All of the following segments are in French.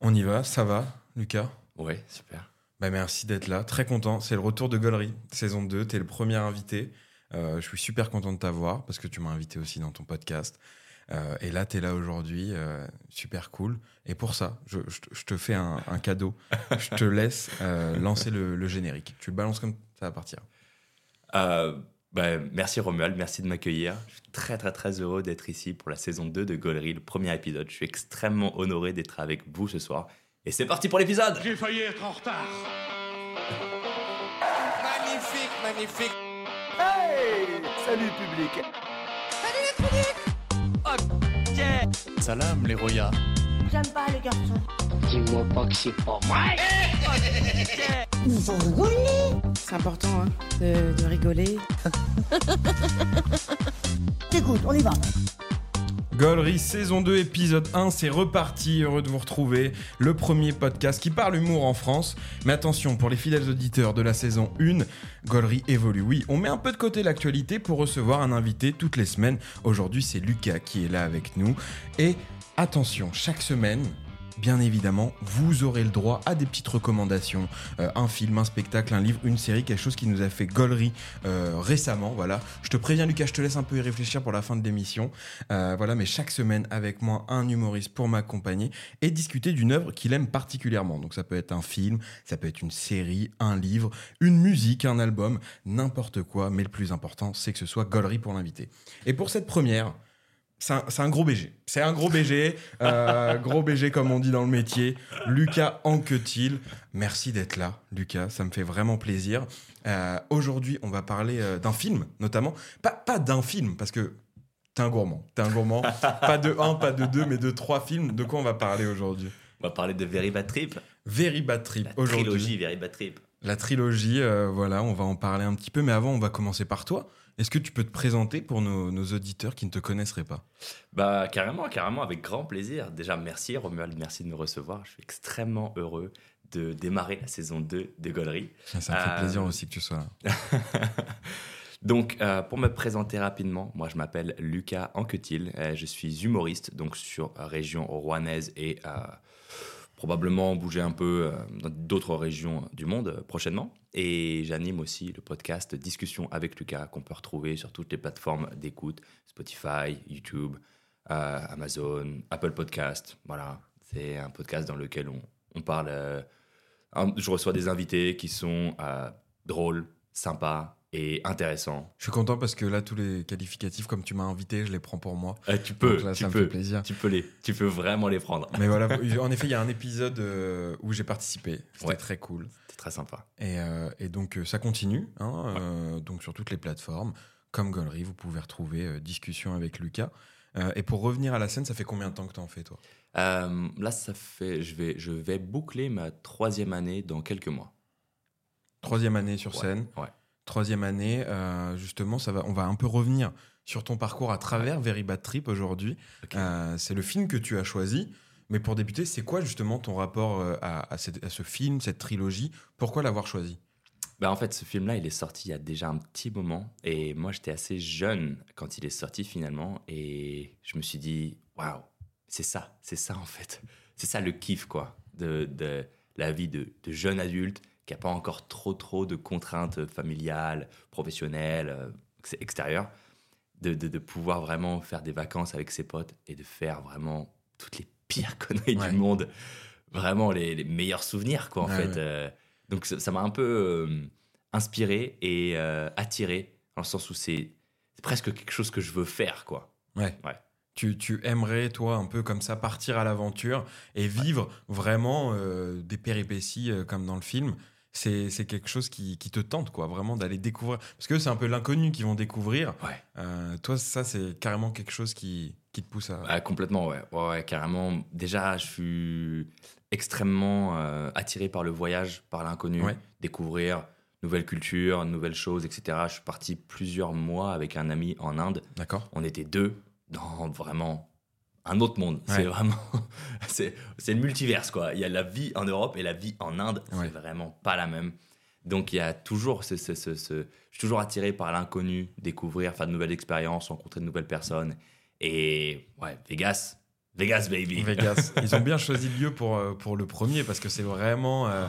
On y va, ça va, Lucas Ouais, super. Bah merci d'être là, très content. C'est le retour de Gollery, saison 2. Tu es le premier invité. Euh, je suis super content de t'avoir parce que tu m'as invité aussi dans ton podcast. Euh, et là, tu es là aujourd'hui, euh, super cool. Et pour ça, je, je te- je te fais un, un cadeau. je te laisse lancer le, le générique. Tu le balances comme ça va partir. Bah, merci Romuald, merci de m'accueillir. Je suis très très très heureux d'être ici pour la saison 2 de Gollery, le premier épisode. Je suis extrêmement honoré d'être avec vous ce soir. Et c'est parti pour l'épisode J'ai failli être en retard. Magnifique, magnifique. Hey Salut public Salam les royas. J'aime pas les garçons. Dis-moi pas que c'est pas vrai. Rigoler. C'est important hein, de, de rigoler. Écoute, on y va. Gollery, saison 2, épisode 1, c'est reparti. Heureux de vous retrouver. Le premier podcast qui parle humour en France. Mais attention, pour les fidèles auditeurs de la saison 1, Gollery évolue. Oui, on met un peu de côté l'actualité pour recevoir un invité toutes les semaines. Aujourd'hui, c'est Lucas qui est là avec nous. Et attention, chaque semaine. Bien évidemment, vous aurez le droit à des petites recommandations, Euh, un film, un spectacle, un livre, une série, quelque chose qui nous a fait gollerie euh, récemment. Voilà, je te préviens Lucas, je te laisse un peu y réfléchir pour la fin de l'émission. Euh, voilà, mais chaque semaine avec moi un humoriste pour m'accompagner et discuter d'une œuvre qu'il aime particulièrement. Donc ça peut être un film, ça peut être une série, un livre, une musique, un album, n'importe quoi. Mais le plus important, c'est que ce soit gollerie pour l'invité. Et pour cette première. C'est un, gros BG. C'est un gros BG. euh, gros BG, comme on dit dans le métier. Lucas Anquetil. Merci d'être là, Lucas. Ça me fait vraiment plaisir. Euh, Aujourd'hui, on va parler euh, d'un film, notamment. Pas, pas d'un film, parce que t'es un gourmand. T'es un gourmand. pas de un, pas de deux, mais de trois films. De quoi on va parler aujourd'hui? On va parler de Very Bad Trip, Very Bad Trip. aujourd'hui. trilogie Very Bad Trip. La trilogie, voilà, on va en parler un petit peu. Mais avant, on va commencer par toi. Est-ce que tu peux te présenter pour nos, nos auditeurs qui ne te connaisseraient pas? Bah carrément, carrément, avec grand plaisir. Déjà, merci Romuald, merci de me recevoir. Je suis extrêmement heureux de démarrer la saison 2 de Gollery. Ça me fait Euh, plaisir aussi que tu sois là. donc, euh, pour me présenter rapidement, moi je m'appelle Lucas Anquetil, euh, je suis humoriste donc sur région rouennaise et probablement bouger un peu euh, dans d'autres régions du monde euh, prochainement. Et j'anime aussi le podcast Discussion avec Lucas qu'on peut retrouver sur toutes les plateformes d'écoute, Spotify, YouTube, euh, Amazon, Apple Podcast. Voilà, c'est un podcast dans lequel on, on parle. je reçois des invités qui sont drôles, sympas et intéressants. Je suis content parce que là, tous les qualificatifs, comme tu m'as invité, je les prends pour moi. Euh, tu peux, Donc là, tu ça me peux, fait plaisir. tu peux les, tu peux vraiment les prendre. Mais voilà, en effet, il y a un épisode euh, où j'ai participé. C'était Ouais. très cool. C'est très sympa. Et, euh, et donc, ça continue. hein, euh, donc, sur toutes les plateformes, comme Gollery, vous pouvez retrouver Discussion avec Lucas. Et pour revenir à la scène, ça fait combien de temps que t'en fais, toi? Là, ça fait, je vais, je vais boucler ma troisième année dans quelques mois. Troisième année sur Ouais, scène. ouais. Troisième année, euh, justement, ça va, on va un peu revenir sur ton parcours à travers Very Bad Trip aujourd'hui. Euh, c'est le film que tu as choisi. Mais pour débuter, c'est quoi justement ton rapport euh, à, à cette- à ce film, cette trilogie? Pourquoi l'avoir choisi? Ben, en fait, ce film-là, il est sorti il y a déjà un petit moment. Et moi, j'étais assez jeune quand il est sorti finalement. Et je me suis dit, waouh, c'est ça, c'est ça en fait. C'est ça le kiff, quoi, de, de la vie de, de jeune adulte qui n'a pas encore trop, trop de contraintes familiales, professionnelles, euh, ex- extérieures. De, de, de pouvoir vraiment faire des vacances avec ses potes et de faire vraiment toutes les pires conneries Ouais. du monde. Vraiment les, les meilleurs souvenirs, quoi, en fait. ouais. Euh, donc ça m'a un peu euh, inspiré et euh, attiré, dans le sens où c'est c'est presque quelque chose que je veux faire, quoi. Ouais. Ouais. Tu, tu aimerais, toi, un peu comme ça, partir à l'aventure et vivre vraiment euh, des péripéties euh, comme dans le film. C'est c'est quelque chose qui, qui te tente, quoi, vraiment d'aller découvrir. Parce que c'est un peu l'inconnu qu'ils vont découvrir. Ouais. Euh, toi, ça, c'est carrément quelque chose qui, qui te pousse à. Ah, complètement, ouais. ouais. ouais, carrément. Déjà, je suis extrêmement euh, attiré par le voyage, par l'inconnu, Ouais. découvrir nouvelles cultures, nouvelles choses, etc. Je suis parti plusieurs mois avec un ami en Inde. D'accord On était deux dans vraiment un autre monde. Ouais. C'est vraiment. c'est le multiverse, quoi. Il y a la vie en Europe et la vie en Inde. Ouais. C'est vraiment pas la même. Donc, il y a toujours ce. ce- ce- ce- Je suis toujours attiré par l'inconnu, découvrir, faire de nouvelles expériences, rencontrer de nouvelles personnes. Et ouais, Vegas. Vegas, baby. Vegas. Ils ont bien choisi le lieu pour, euh, pour le premier parce que c'est vraiment euh,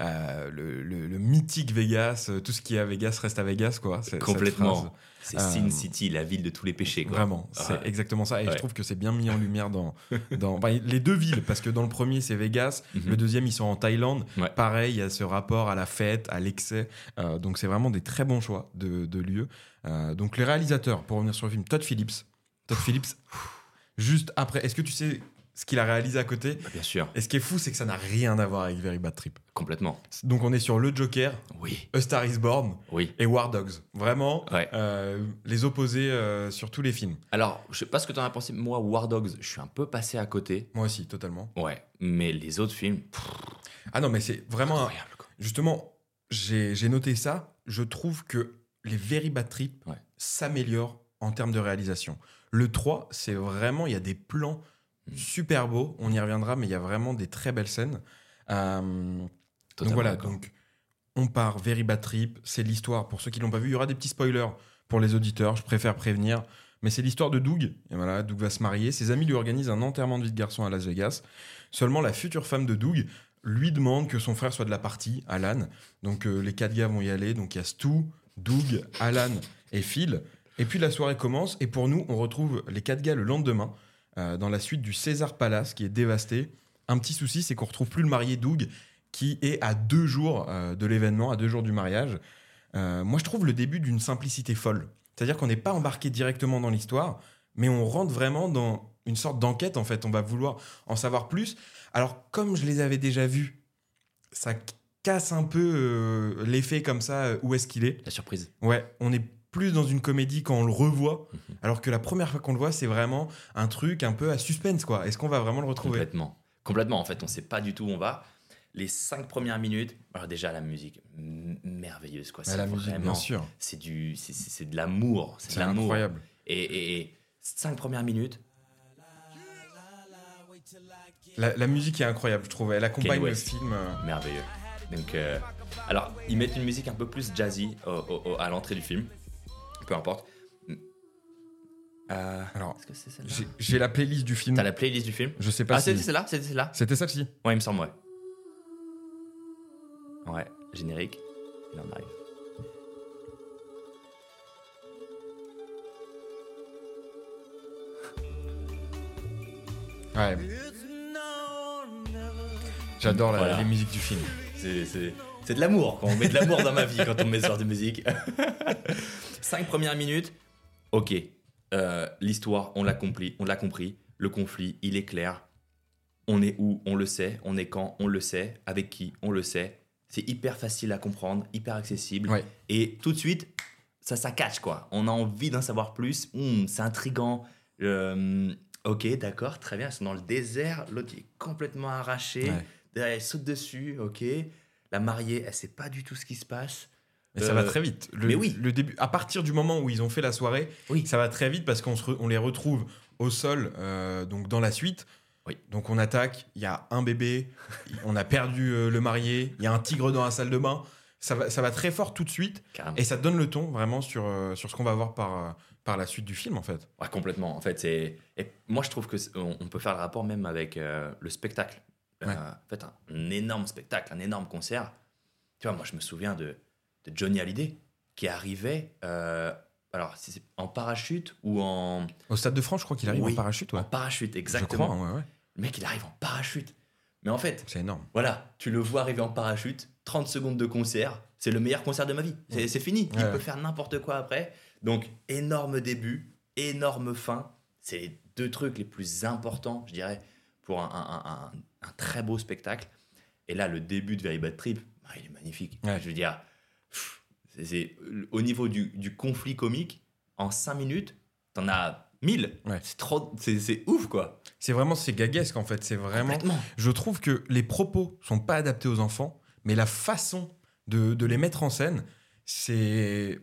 euh, le, le- le mythique Vegas. euh, Tout ce qui est à Vegas reste à Vegas, quoi. Complètement. C'est Euh, Sin City, la ville de tous les péchés. Quoi. Vraiment, c'est exactement ça. Et je trouve que c'est bien mis en lumière dans, dans bah, les deux villes, parce que dans le premier, c'est Vegas. Mhm. Le deuxième, ils sont en Thaïlande. Ouais. Pareil, il y a ce rapport à la fête, à l'excès. Euh, donc, c'est vraiment des très bons choix de, de lieux. Euh, donc, les réalisateurs, pour revenir sur le film, Todd Phillips. Todd Phillips, juste après, est-ce que tu sais ce qu'il a réalisé à côté Bah, Bien sûr, Et ce qui est fou, c'est que ça n'a rien à voir avec Very Bad Trip. complètement. Donc, on est sur Le Joker, Oui, A Star is Born oui. et War Dogs. Vraiment, Ouais. euh, les opposés euh, sur tous les films. Alors, je sais pas ce que tu en as pensé. Moi, War Dogs, je suis un peu passé à côté. Moi aussi, totalement. Ouais, mais les autres films, pff, Ah non, mais c'est vraiment. incroyable. Quoi. Justement, j'ai noté ça. Je trouve que les Very Bad Trip Ouais. s'améliorent en termes de réalisation. Le 3, c'est vraiment. Il y a des plans. Super beaux. On y reviendra, mais il y a vraiment des très belles scènes. Euh, donc voilà, donc on part Very Bad Trip. C'est l'histoire. Pour ceux qui l'ont pas vu, il y aura des petits spoilers pour les auditeurs. Je préfère prévenir. Mais c'est l'histoire de Doug. Et voilà, Doug va se marier. Ses amis lui organisent un enterrement de vie de garçon à Las Vegas. Seulement, la future femme de Doug lui demande que son frère soit de la partie, Alan. Donc, euh, les quatre gars vont y aller. Donc, il y a Stu, Doug, Alan et Phil. Et puis, la soirée commence. Et pour nous, on retrouve les quatre gars le lendemain euh, dans la suite du César Palace qui est dévasté. Un petit souci, c'est qu'on retrouve plus le marié Doug qui est à deux jours euh, de l'événement, à deux jours du mariage. Euh, moi, je trouve le début d'une simplicité folle. C'est-à-dire qu'on n'est pas embarqué directement dans l'histoire, mais on rentre vraiment dans une sorte d'enquête, en fait. On va vouloir en savoir plus. Alors, comme je les avais déjà vus, ça casse un peu l'effet comme ça, où est-ce qu'il est. La surprise. Ouais, on est plus dans une comédie quand on le revoit, Mhm. alors que la première fois qu'on le voit, c'est vraiment un truc un peu à suspense, quoi. Est-ce qu'on va vraiment le retrouver? Complètement. Complètement, en fait, on sait pas du tout où on va. Les cinq premières minutes, alors déjà la musique, merveilleuse quoi. Ah, C'est La musique, vraiment- bien sûr. C'est du, c'est- de l'amour, c'est de C'est l'amour. incroyable. Et, et, et cinq premières minutes, La, la musique est incroyable, je trouve. Elle accompagne le film. merveilleux. Donc, euh, alors ils mettent une musique un peu plus jazzy au- au- au- à l'entrée du film, peu importe. Euh, Alors, Est-ce que c'est celle-là j'ai- j'ai la playlist du film. T'as la playlist du film Je sais pas Ah, si. c'était celle-là C'était celle-là C'était celle-ci. Ouais, il me semble, ouais. Ouais, générique. Il en arrive. Ouais. J'adore la- Voilà. les musiques du film. C'est, c'est- c'est de l'amour. Quand on met de l'amour dans ma vie quand on met ce genre de musique. Cinq premières minutes. Ok. Euh, l'histoire, on l'a compris. On l'a compris. Le conflit, il est clair. On est où On le sait. On est quand On le sait. Avec qui On le sait. C'est hyper facile à comprendre, hyper accessible. Ouais. Et tout de suite, ça, ça catch quoi. On a envie d'en savoir plus. Hum, c'est intrigant. Euh, ok, d'accord, très bien. Ils sont dans le désert. L'autre est complètement arraché. Ouais. Elle saute dessus. Ok. La mariée, elle sait pas du tout ce qui se passe. Mais ça Euh, va très vite. Le, mais oui. Le début, à partir du moment où ils ont fait la soirée, Oui. ça va très vite parce qu'on on les retrouve au sol, euh, donc dans la suite. Oui. Donc on attaque. Il y a un bébé. on a perdu euh, le marié. Il y a un tigre dans la salle de bain. Ça va, ça va très fort tout de suite Carrément. et ça donne le ton vraiment sur, euh, sur ce qu'on va voir par, euh, par la suite du film en fait. Ouais, complètement. En fait, c'est. Et moi, je trouve que on, peut faire le rapport même avec euh, le spectacle. Euh, Ouais. en fait, un, énorme spectacle, un énorme concert. Tu vois, moi, je me souviens de, de Johnny Hallyday qui arrivait. euh, alors, c'est en parachute ou en, Au Stade de France, je crois qu'il arrive Oui. en parachute. Ouais. en parachute, Je exactement. crois, ouais, ouais. Le mec, il arrive en parachute. Mais en fait, C'est énorme. voilà, tu le vois arriver en parachute, 30 secondes de concert, c'est le meilleur concert de ma vie. C'est c'est fini, il peut faire n'importe quoi après. Donc, énorme début, énorme fin. C'est les deux trucs les plus importants, je dirais, pour un, un- un- un très beau spectacle. Et là, le début de Very Bad Trip, ah, il est magnifique. Ouais. Je veux dire, c'est- au niveau du, du conflit comique, en 5 minutes, t'en as 1000. Ouais. C'est trop, c'est c'est ouf, quoi. C'est vraiment c'est gaguesque en fait. C'est vraiment. Je trouve que les propos sont pas adaptés aux enfants, mais la façon de, de les mettre en scène, c'est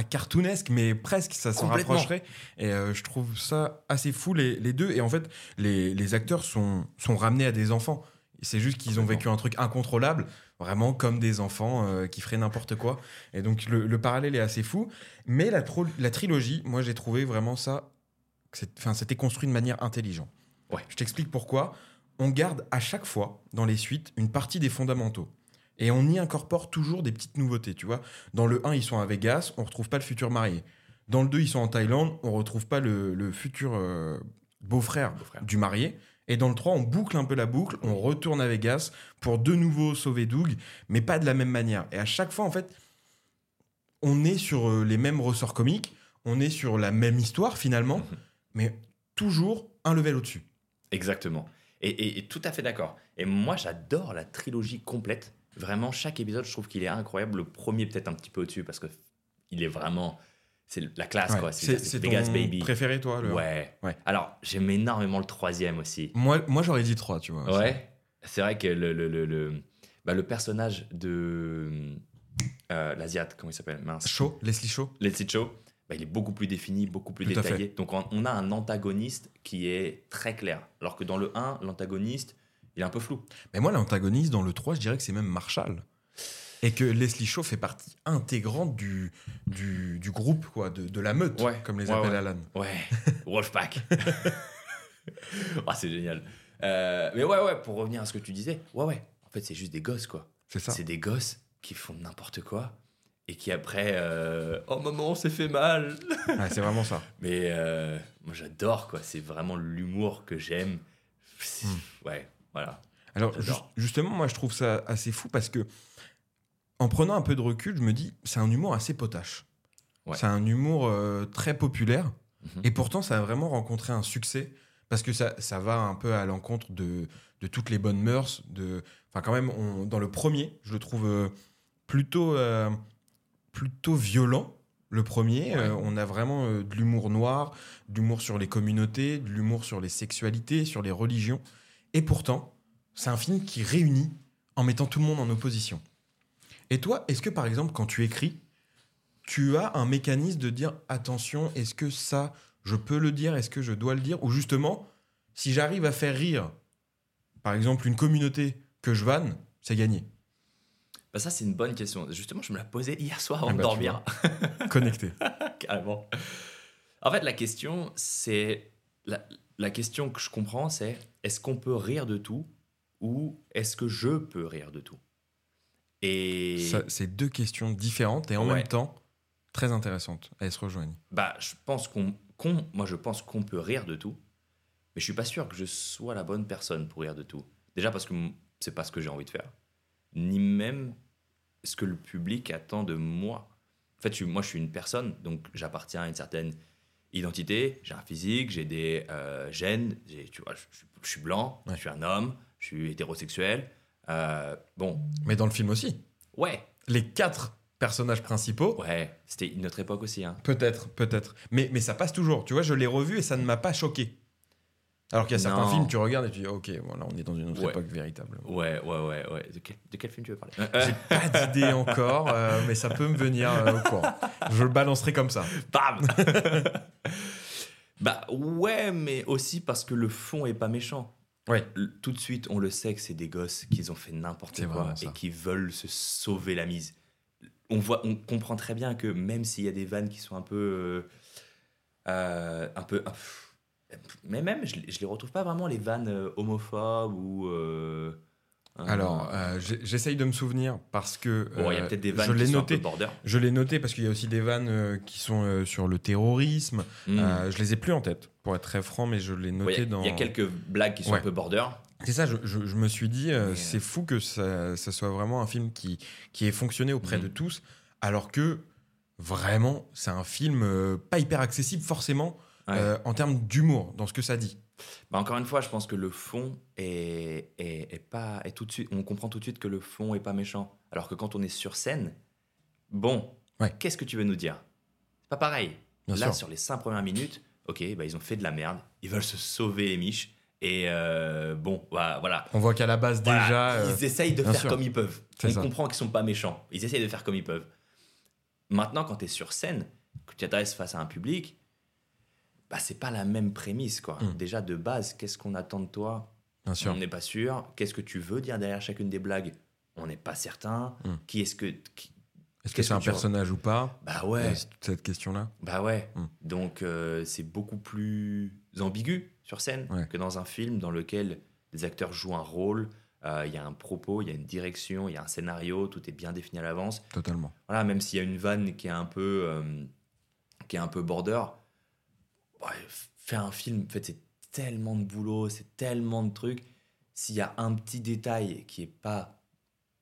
pas cartoonesque, mais presque, ça s'en rapprocherait. Et euh, je trouve ça assez fou, les, les deux. Et en fait, les, les acteurs sont, sont ramenés à des enfants. C'est juste qu'ils ont vécu un truc incontrôlable, vraiment comme des enfants euh, qui feraient n'importe quoi. Et donc le, le parallèle est assez fou. Mais la, la trilogie, moi j'ai trouvé vraiment ça, c'était construit de manière intelligente. Ouais. Je t'explique pourquoi. On garde à chaque fois, dans les suites, une partie des fondamentaux. Et on y incorpore toujours des petites nouveautés, tu vois. Dans le 1, ils sont à Vegas, on retrouve pas le futur marié. Dans le 2, ils sont en Thaïlande, on retrouve pas le, le futur euh, beau-frère du marié. Et dans le 3, on boucle un peu la boucle, on retourne à Vegas pour de nouveau sauver Doug, mais pas de la même manière. Et à chaque fois, en fait, on est sur euh, les mêmes ressorts comiques, on est sur la même histoire finalement, Mhm. mais toujours un level au-dessus. Exactement. Et, et- et tout à fait d'accord. Et moi, j'adore la trilogie complète. Vraiment, chaque épisode, je trouve qu'il est incroyable. Le premier, peut-être un petit peu au-dessus, parce que il est vraiment. C'est la classe, Ouais. quoi. C'est Vegas ton Baby. préféré, toi le... Ouais. Ouais. Alors, j'aime énormément le troisième aussi. Moi, moi j'aurais dit 3, tu vois. Ouais. C'est vrai que le, le, le, le, bah, le personnage de. Euh, L'Asiate, comment il s'appelle? Mince. Shaw, Leslie Shaw. Let's It Show, bah, il est beaucoup plus défini, beaucoup plus Tout détaillé. Donc on, on a un antagoniste qui est très clair. Alors que dans le 1, l'antagoniste, il est un peu flou. Mais moi, l'antagoniste dans le 3, je dirais que c'est même Marshall. Et que Leslie Shaw fait partie intégrante du, du, du groupe, quoi, de, de la meute, Ouais. comme les Ouais, appelle ouais. Alan. Ouais, Wolfpack. Ah, c'est génial. Euh, mais ouais, ouais, pour revenir à ce que tu disais, ouais, ouais. En fait, c'est juste des gosses, quoi. C'est ça. C'est des gosses qui font n'importe quoi et qui après, euh, oh maman, on s'est fait mal. Ouais, c'est vraiment ça. Mais euh, moi, j'adore, quoi. C'est vraiment l'humour que j'aime. Hmm. Ouais, voilà. Alors justement, moi je trouve ça assez fou parce que en prenant un peu de recul, je me dis c'est un humour assez potache. Ouais. C'est un humour euh, très populaire Mhm. et pourtant ça a vraiment rencontré un succès parce que ça, ça va un peu à l'encontre de, de toutes les bonnes mœurs. De, enfin quand même, on- dans le premier, je le trouve euh, plutôt euh, plutôt violent. Le premier, Ouais. Euh, on a vraiment euh, de l'humour noir, de l'humour sur les communautés, de l'humour sur les sexualités, sur les religions. Et pourtant, c'est un film qui réunit en mettant tout le monde en opposition. Et toi, est-ce que par exemple, quand tu écris, tu as un mécanisme de dire attention, est-ce que ça, je peux le dire, est-ce que je dois le dire? Ou justement, si j'arrive à faire rire, par exemple, une communauté que je vanne, c'est gagné. Bah ça, c'est une bonne question. Justement, je me la posais hier soir Ah avant de bah, dormir. Connecté. Carrément. En fait, la question, c'est. La, la question que je comprends, c'est est-ce qu'on peut rire de tout ou est-ce que je peux rire de tout? Et. C'est deux questions différentes et en Ouais. même temps très intéressantes. Elles se rejoignent. Bah, je pense qu'on. moi, je pense qu'on peut rire de tout, mais je suis pas sûr que je sois la bonne personne pour rire de tout. Déjà parce que c'est pas ce que j'ai envie de faire, ni même ce que le public attend de moi. En fait, moi, je suis une personne, donc j'appartiens à une certaine identité. J'ai un physique, j'ai des euh, gènes. Tu vois, je, suis blanc, Ouais. je suis un homme, je suis hétérosexuel. Euh, bon, Mais dans le film aussi. ouais, Les quatre personnages principaux, ouais, c'était une autre époque aussi. Hein. Peut-être, peut-être. Mais, mais ça passe toujours. Tu vois, je l'ai revu et ça ne m'a pas choqué. Alors qu'il y a certains Non. films, tu regardes et tu dis, ok, voilà, on est dans une autre Ouais. époque véritable. Ouais, ouais, ouais, ouais. De quel, de quel film tu veux parler? J'ai pas d'idée encore, euh, mais ça peut me venir euh, au courant. Je le balancerai comme ça. Bam Bah ouais, mais aussi parce que le fond est pas méchant. Ouais. Tout de suite, on le sait que c'est des gosses qui ont fait n'importe quoi et qui veulent se sauver la mise. On, voit, on comprend très bien que même s'il y a des vannes qui sont un peu. euh, un peu. ah, mais même, je, je les retrouve pas vraiment les vannes euh, homophobes ou. euh, Alors, euh, j'essaye de me souvenir parce que bon, il y a peut-être des vannes qui sont un noté. peu border. Je l'ai noté parce qu'il y a aussi des vannes qui sont sur le terrorisme. Mm. Euh, je les ai plus en tête, pour être très franc, mais je l'ai Ouais, noté a- dans. il y a quelques blagues qui sont Ouais. un peu border. C'est ça, je, je- je me suis dit, euh, c'est fou que ça, ça soit vraiment un film qui, qui ait fonctionné auprès Mhm. de tous, alors que vraiment, c'est un film euh, pas hyper accessible forcément Ouais. euh, en termes d'humour, dans ce que ça dit. Bah, encore une fois, je pense que le fond est, est, est pas est tout de suite. On comprend tout de suite que le fond est pas méchant. Alors que quand on est sur scène, bon, Ouais. qu'est-ce que tu veux nous dire? C'est pas pareil. Bien Là, sûr. sur les cinq premières minutes, ok, bah, ils ont fait de la merde. Ils veulent se sauver les miches. Et euh, bon, bah, voilà. On voit qu'à la base Voilà, déjà, euh, ils essayent de bien faire sûr. comme ils peuvent. On ça. comprend qu'ils sont pas méchants. Ils essayent de faire comme ils peuvent. Maintenant, quand tu es sur scène, que tu t'adresses face à un public, bah, c'est pas la même prémisse. Quoi. Mm. Déjà, de base, qu'est-ce qu'on attend de toi? Bien sûr. On n'est pas sûr. Qu'est-ce que tu veux dire derrière chacune des blagues? On n'est pas certain. Mm. Qui est-ce que. qui- Est-ce que c'est un personnage ou pas? Bah ouais. cette question-là? Bah ouais. Mm. Donc, euh, c'est beaucoup plus ambigu sur scène Ouais. que dans un film dans lequel les acteurs jouent un rôle, euh, il y a un propos, il y a une direction, il y a un scénario, tout est bien défini à l'avance. Totalement. Voilà, même s'il y a une vanne qui est un peu, euh, qui est un peu border, ouais, faire un film, en fait, c'est tellement de boulot, c'est tellement de trucs. S'il y a un petit détail qui est pas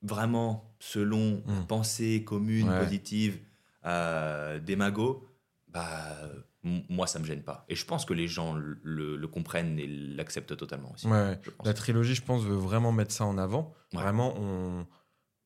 vraiment selon la Mm. pensée commune, Ouais. positive euh, des magots, bah, moi, ça me gêne pas. Et je pense que les gens le, comprennent et l'acceptent totalement aussi. Ouais. La trilogie, je pense, veut vraiment mettre ça en avant. Ouais. Vraiment, on,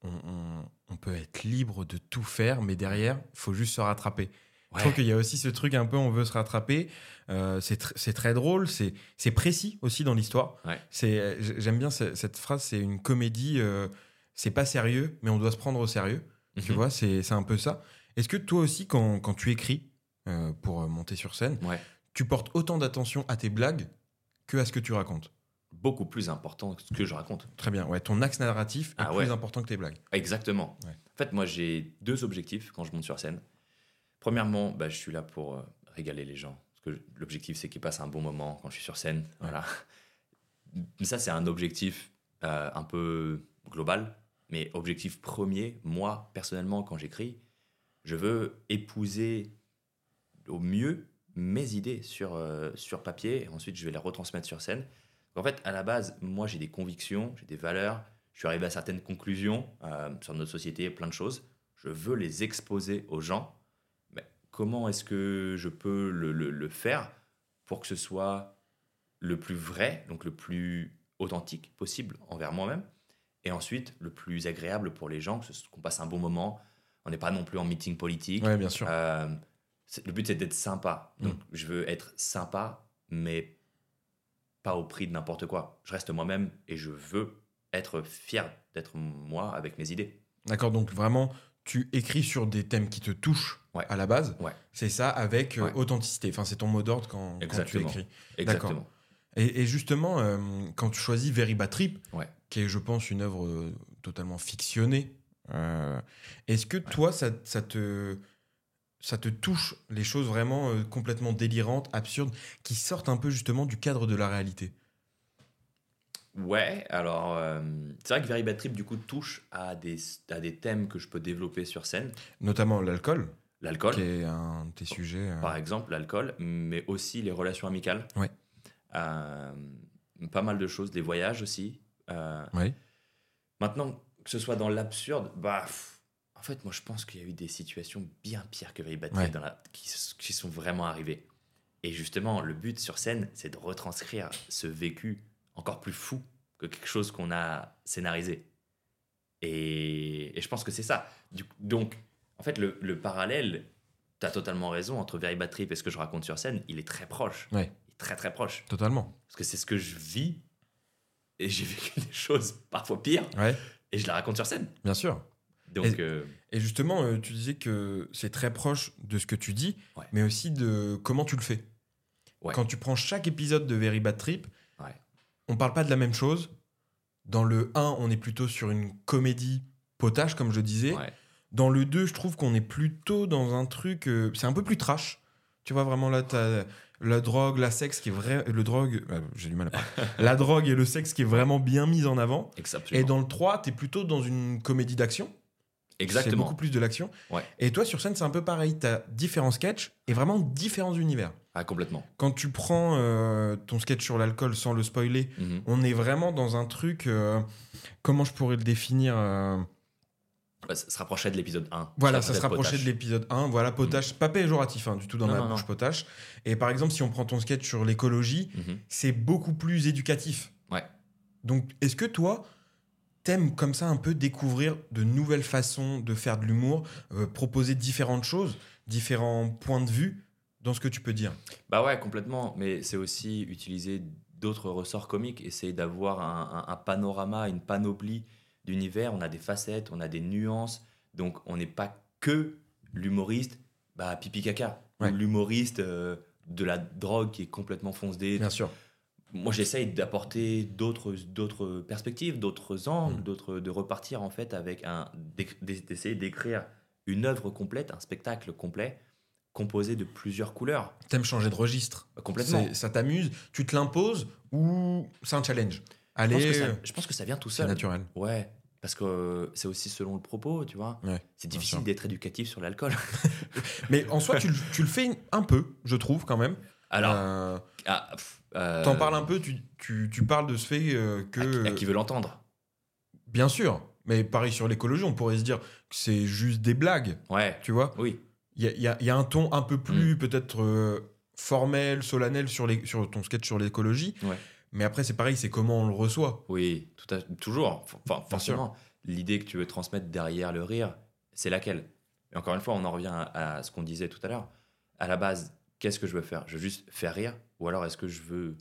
on, on- on peut être libre de tout faire, mais derrière, il faut juste se rattraper. Je trouve qu'il y a aussi ce truc un peu, on veut se rattraper. Euh, c'est tr- c'est très drôle, c'est précis aussi dans l'histoire. Ouais. C'est j- J'aime bien ce- cette phrase, c'est une comédie, euh, c'est pas sérieux, mais on doit se prendre au sérieux. Tu Mhm. vois, c'est un peu ça. Est-ce que toi aussi, quand, quand tu écris euh, pour euh, monter sur scène, Ouais. tu portes autant d'attention à tes blagues que à ce que tu racontes? Beaucoup plus important que ce que je raconte. Très bien. Ouais, ton axe narratif est Ah plus important que tes blagues. Exactement. En fait, moi, j'ai deux objectifs quand je monte sur scène. Premièrement, bah, je suis là pour euh, régaler les gens. Parce que l'objectif, c'est qu'ils passent un bon moment quand je suis sur scène. Voilà. Mais ça, c'est un objectif euh, un peu global. Mais objectif premier, moi, personnellement, quand j'écris, je veux épouser au mieux mes idées sur, euh, sur papier. Et ensuite, je vais les retransmettre sur scène. En fait, à la base, moi, j'ai des convictions, j'ai des valeurs. Je suis arrivé à certaines conclusions euh, sur notre société, plein de choses. Je veux les exposer aux gens. Comment est-ce que je peux le, le- le faire pour que ce soit le plus vrai, donc le plus authentique possible envers moi-même, et ensuite le plus agréable pour les gens, qu'on passe un bon moment. On n'est pas non plus en meeting politique. Ouais, bien sûr. Euh, le but, c'est d'être sympa. Donc, Mm. je veux être sympa, mais pas au prix de n'importe quoi. Je reste moi-même et je veux être fier d'être moi avec mes idées. D'accord, donc vraiment, tu écris sur des thèmes qui te touchent Ouais. à la base. Ouais. C'est ça avec euh, authenticité. Enfin, c'est ton mot d'ordre quand, quand tu écris. Exactement. Et, et justement, euh, quand tu choisis Very Bad Trip, qui est, je pense, une œuvre euh, totalement fictionnée, euh, est-ce que toi, ça, ça te ça te touche les choses vraiment euh, complètement délirantes, absurdes, qui sortent un peu justement du cadre de la réalité? Ouais, alors euh, c'est vrai que Very Bad Trip du coup touche à des, à des thèmes que je peux développer sur scène. Notamment l'alcool, L'alcool, qui est un de tes sujets. euh, par exemple, l'alcool, mais aussi les relations amicales. Ouais. Euh, pas mal de choses, les voyages aussi. Euh, Ouais. Maintenant, que ce soit dans l'absurde, bah, pff, en fait, moi je pense qu'il y a eu des situations bien pires que Ouais. dans la- qui, qui sont vraiment arrivées. Et justement, le but sur scène, c'est de retranscrire ce vécu encore plus fou que quelque chose qu'on a scénarisé. Et, et je pense que c'est ça. Du- donc, en fait, le, le parallèle, tu as totalement raison, entre Very Bad Trip et ce que je raconte sur scène, il est très proche. Ouais. Il est très très proche. Totalement. Parce que c'est ce que je vis. Et j'ai vécu des choses parfois pires. Ouais, Et je la raconte sur scène. bien sûr. Donc, Et- euh, Et justement, euh, tu disais que c'est très proche de ce que tu dis, Ouais. mais aussi de comment tu le fais. Ouais. Quand tu prends chaque épisode de Very Bad Trip, on parle pas de la même chose. Dans le 1, on est plutôt sur une comédie potage, comme je disais. Dans le 2, je trouve qu'on est plutôt dans un truc. euh, c'est un peu plus trash. Tu vois, vraiment là, t'as la drogue, la sexe qui est vrai. Le drogue. euh, J'ai du mal à parler. la drogue et le sexe qui est vraiment bien mis en avant. Absolument. Et dans le 3, t'es plutôt dans une comédie d'action. C'est Exactement. beaucoup plus de l'action. Ouais. Et toi, sur scène, c'est un peu pareil. Tu as différents sketchs et vraiment différents univers. Ah, complètement. Quand tu prends euh, ton sketch sur l'alcool sans le spoiler, Mhm. on est vraiment dans un truc. comment je pourrais le définir se rapprochait de l'épisode 1. Voilà, Ça se rapprochait de l'épisode 1. Voilà, potache. Pas péjoratif hein, du tout dans Non, ma non, bouche, non. potache. Et par exemple, si on prend ton sketch sur l'écologie, Mhm. c'est beaucoup plus éducatif. Ouais. Donc, est-ce que toi, t'aimes comme ça un peu découvrir de nouvelles façons de faire de l'humour, euh, proposer différentes choses, différents points de vue dans ce que tu peux dire? Bah ouais, complètement. Mais c'est aussi utiliser d'autres ressorts comiques, essayer d'avoir un, un- un panorama, une panoplie d'univers. On a des facettes, on a des nuances. Donc on n'est pas que l'humoriste bah, pipi caca. Ouais. Ou l'humoriste euh, de la drogue qui est complètement foncé. Bien sûr. Moi, j'essaye d'apporter d'autres d'autres perspectives, d'autres angles, Mm. d'autres de repartir en fait avec un d'essayer d'écrire une œuvre complète, un spectacle complet composé de plusieurs couleurs. T'aimes changer de registre. Complètement. Ça t'amuse, tu te l'imposes ou c'est un challenge? Je pense, Allez, que ça, euh, je pense que ça vient tout c'est seul. naturel. Ouais, parce que c'est aussi selon le propos, tu vois. Ouais, c'est difficile d'être éducatif sur l'alcool. Mais en soi, tu, le- tu le fais un peu, je trouve, quand même. Alors, Euh, ah, euh, T'en parles un peu, tu, tu, tu parles de ce fait euh, que. à qui- à qui veut l'entendre? Bien sûr, mais pareil sur l'écologie, on pourrait se dire que c'est juste des blagues, Ouais, tu vois. oui. Il y a, y a- y a un ton un peu Mm. plus, peut-être, euh, formel, solennel sur, les, sur ton sketch sur l'écologie. Ouais. Mais après, c'est pareil, c'est comment on le reçoit. Oui, tout à, toujours. Enfin, forcément, l'idée que tu veux transmettre derrière le rire, c'est laquelle? Et encore une fois, on en revient à, à ce qu'on disait tout à l'heure. À la base, qu'est-ce que je veux faire? Je veux juste faire rire Ou alors est-ce que je veux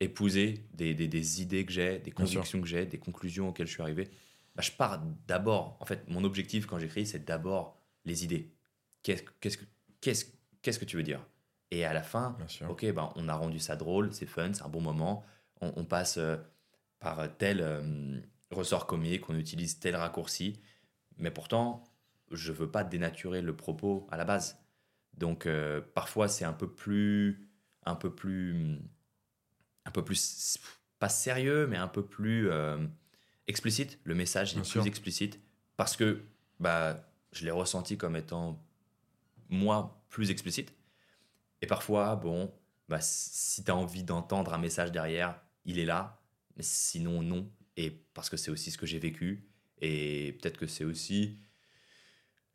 épouser des, des- des idées que j'ai, des convictions que j'ai, des conclusions auxquelles je suis arrivé? Bah, Je pars d'abord. En fait, mon objectif quand j'écris, c'est d'abord les idées. Qu'est-ce qu'est-ce que, qu'est-ce, qu'est-ce que tu veux dire? Et à la fin. Ok, ben, on a rendu ça drôle, c'est fun, c'est un bon moment. On, on passe euh, par tel euh, ressort comique, on utilise tel raccourci. Mais pourtant, je veux pas dénaturer le propos à la base. Donc, euh, parfois, c'est un peu plus. Un peu plus. Un peu plus. Pas sérieux, mais un peu plus euh, explicite. Le message est Bien plus sûr. explicite. Parce que bah, je l'ai ressenti comme étant, moi, plus explicite. Et parfois, bon, bah, si tu as envie d'entendre un message derrière, il est là. Mais sinon, non. Et parce que c'est aussi ce que j'ai vécu. Et peut-être que c'est aussi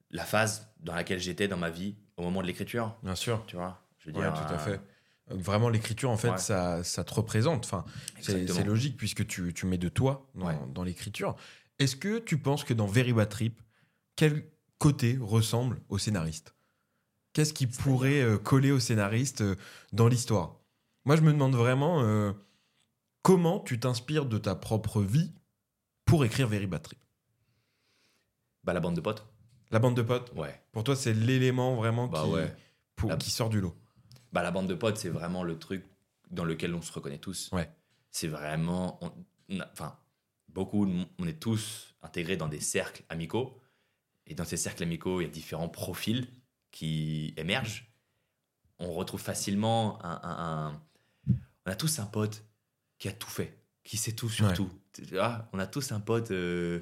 la phase dans laquelle j'étais dans ma vie au moment de l'écriture. Bien sûr. Tu vois Je veux Ouais, dire, tout à euh, fait. Vraiment, l'écriture, en fait, Ouais. ça, ça te représente. Enfin, c'est logique puisque tu, tu mets de toi dans, Ouais. dans l'écriture. Est-ce que tu penses que dans Very Bad Trip, quel côté ressemble au scénariste? Qu'est-ce qui pourrait euh, coller au scénariste euh, dans l'histoire? Moi, je me demande vraiment euh, comment tu t'inspires de ta propre vie pour écrire Trip. Bah, la bande de potes. La bande de potes, Ouais. pour toi, c'est l'élément vraiment Bah qui, ouais. pour- La- qui sort du lot. Bah, la bande de potes, c'est vraiment le truc dans lequel on se reconnaît tous. Ouais. C'est vraiment. on- on a- Enfin, beaucoup, on est tous intégrés dans des cercles amicaux. Et dans ces cercles amicaux, il y a différents profils qui émergent. On retrouve facilement un. un- un- On a tous un pote qui a tout fait, qui sait tout sur Ouais. tout. On a tous un pote. euh,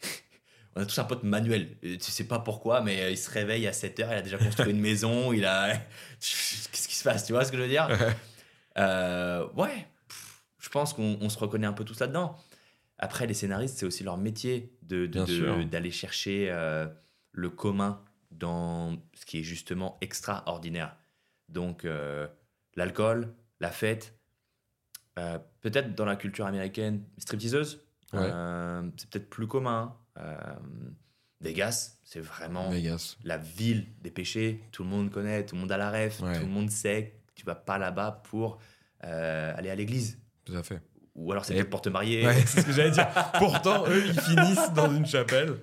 On a tous un pote manuel. Euh, Tu sais pas pourquoi, mais euh, il se réveille à 7 heures, il a déjà construit une maison, il a. Qu'est-ce qui se passe Tu vois ce que je veux dire? Euh, Ouais, Pff, je pense qu'on on se reconnaît un peu tous là-dedans. Après, les scénaristes, c'est aussi leur métier de- de- d'aller chercher euh, le commun dans ce qui est justement extraordinaire. Donc, euh, l'alcool, la fête, euh, peut-être dans la culture américaine, stripteaseuse, Ouais. euh, c'est peut-être plus commun. Euh, Vegas, c'est vraiment Vegas. la ville des péchés. Tout le monde connaît, tout le monde a la ref, Ouais. tout le monde sait que tu vas pas là-bas pour aller à l'église. Tout à fait. Ou alors c'est peut-être pour te marier. Ouais, c'est ce que j'allais dire. Pourtant, eux, ils finissent dans une chapelle.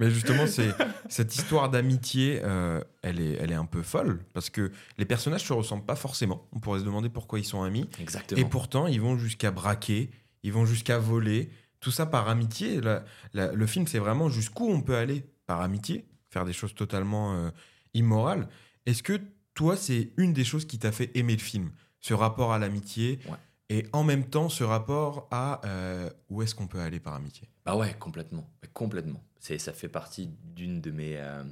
Mais justement, c'est cette histoire d'amitié, euh, elle, est, elle est un peu folle parce que les personnages se ressemblent pas forcément. On pourrait se demander pourquoi ils sont amis. Exactement. Et pourtant, ils vont jusqu'à braquer, ils vont jusqu'à voler. Tout ça par amitié. La- la- le film, c'est vraiment jusqu'où on peut aller par amitié, faire des choses totalement euh, immorales. Est-ce que toi, c'est une des choses qui t'a fait aimer le film? Ce rapport à l'amitié? Ouais. Et en même temps ce rapport à euh, où est-ce qu'on peut aller par amitié? Bah ouais, complètement. Mais complètement. C'est, ça fait partie d'une de mes. euh,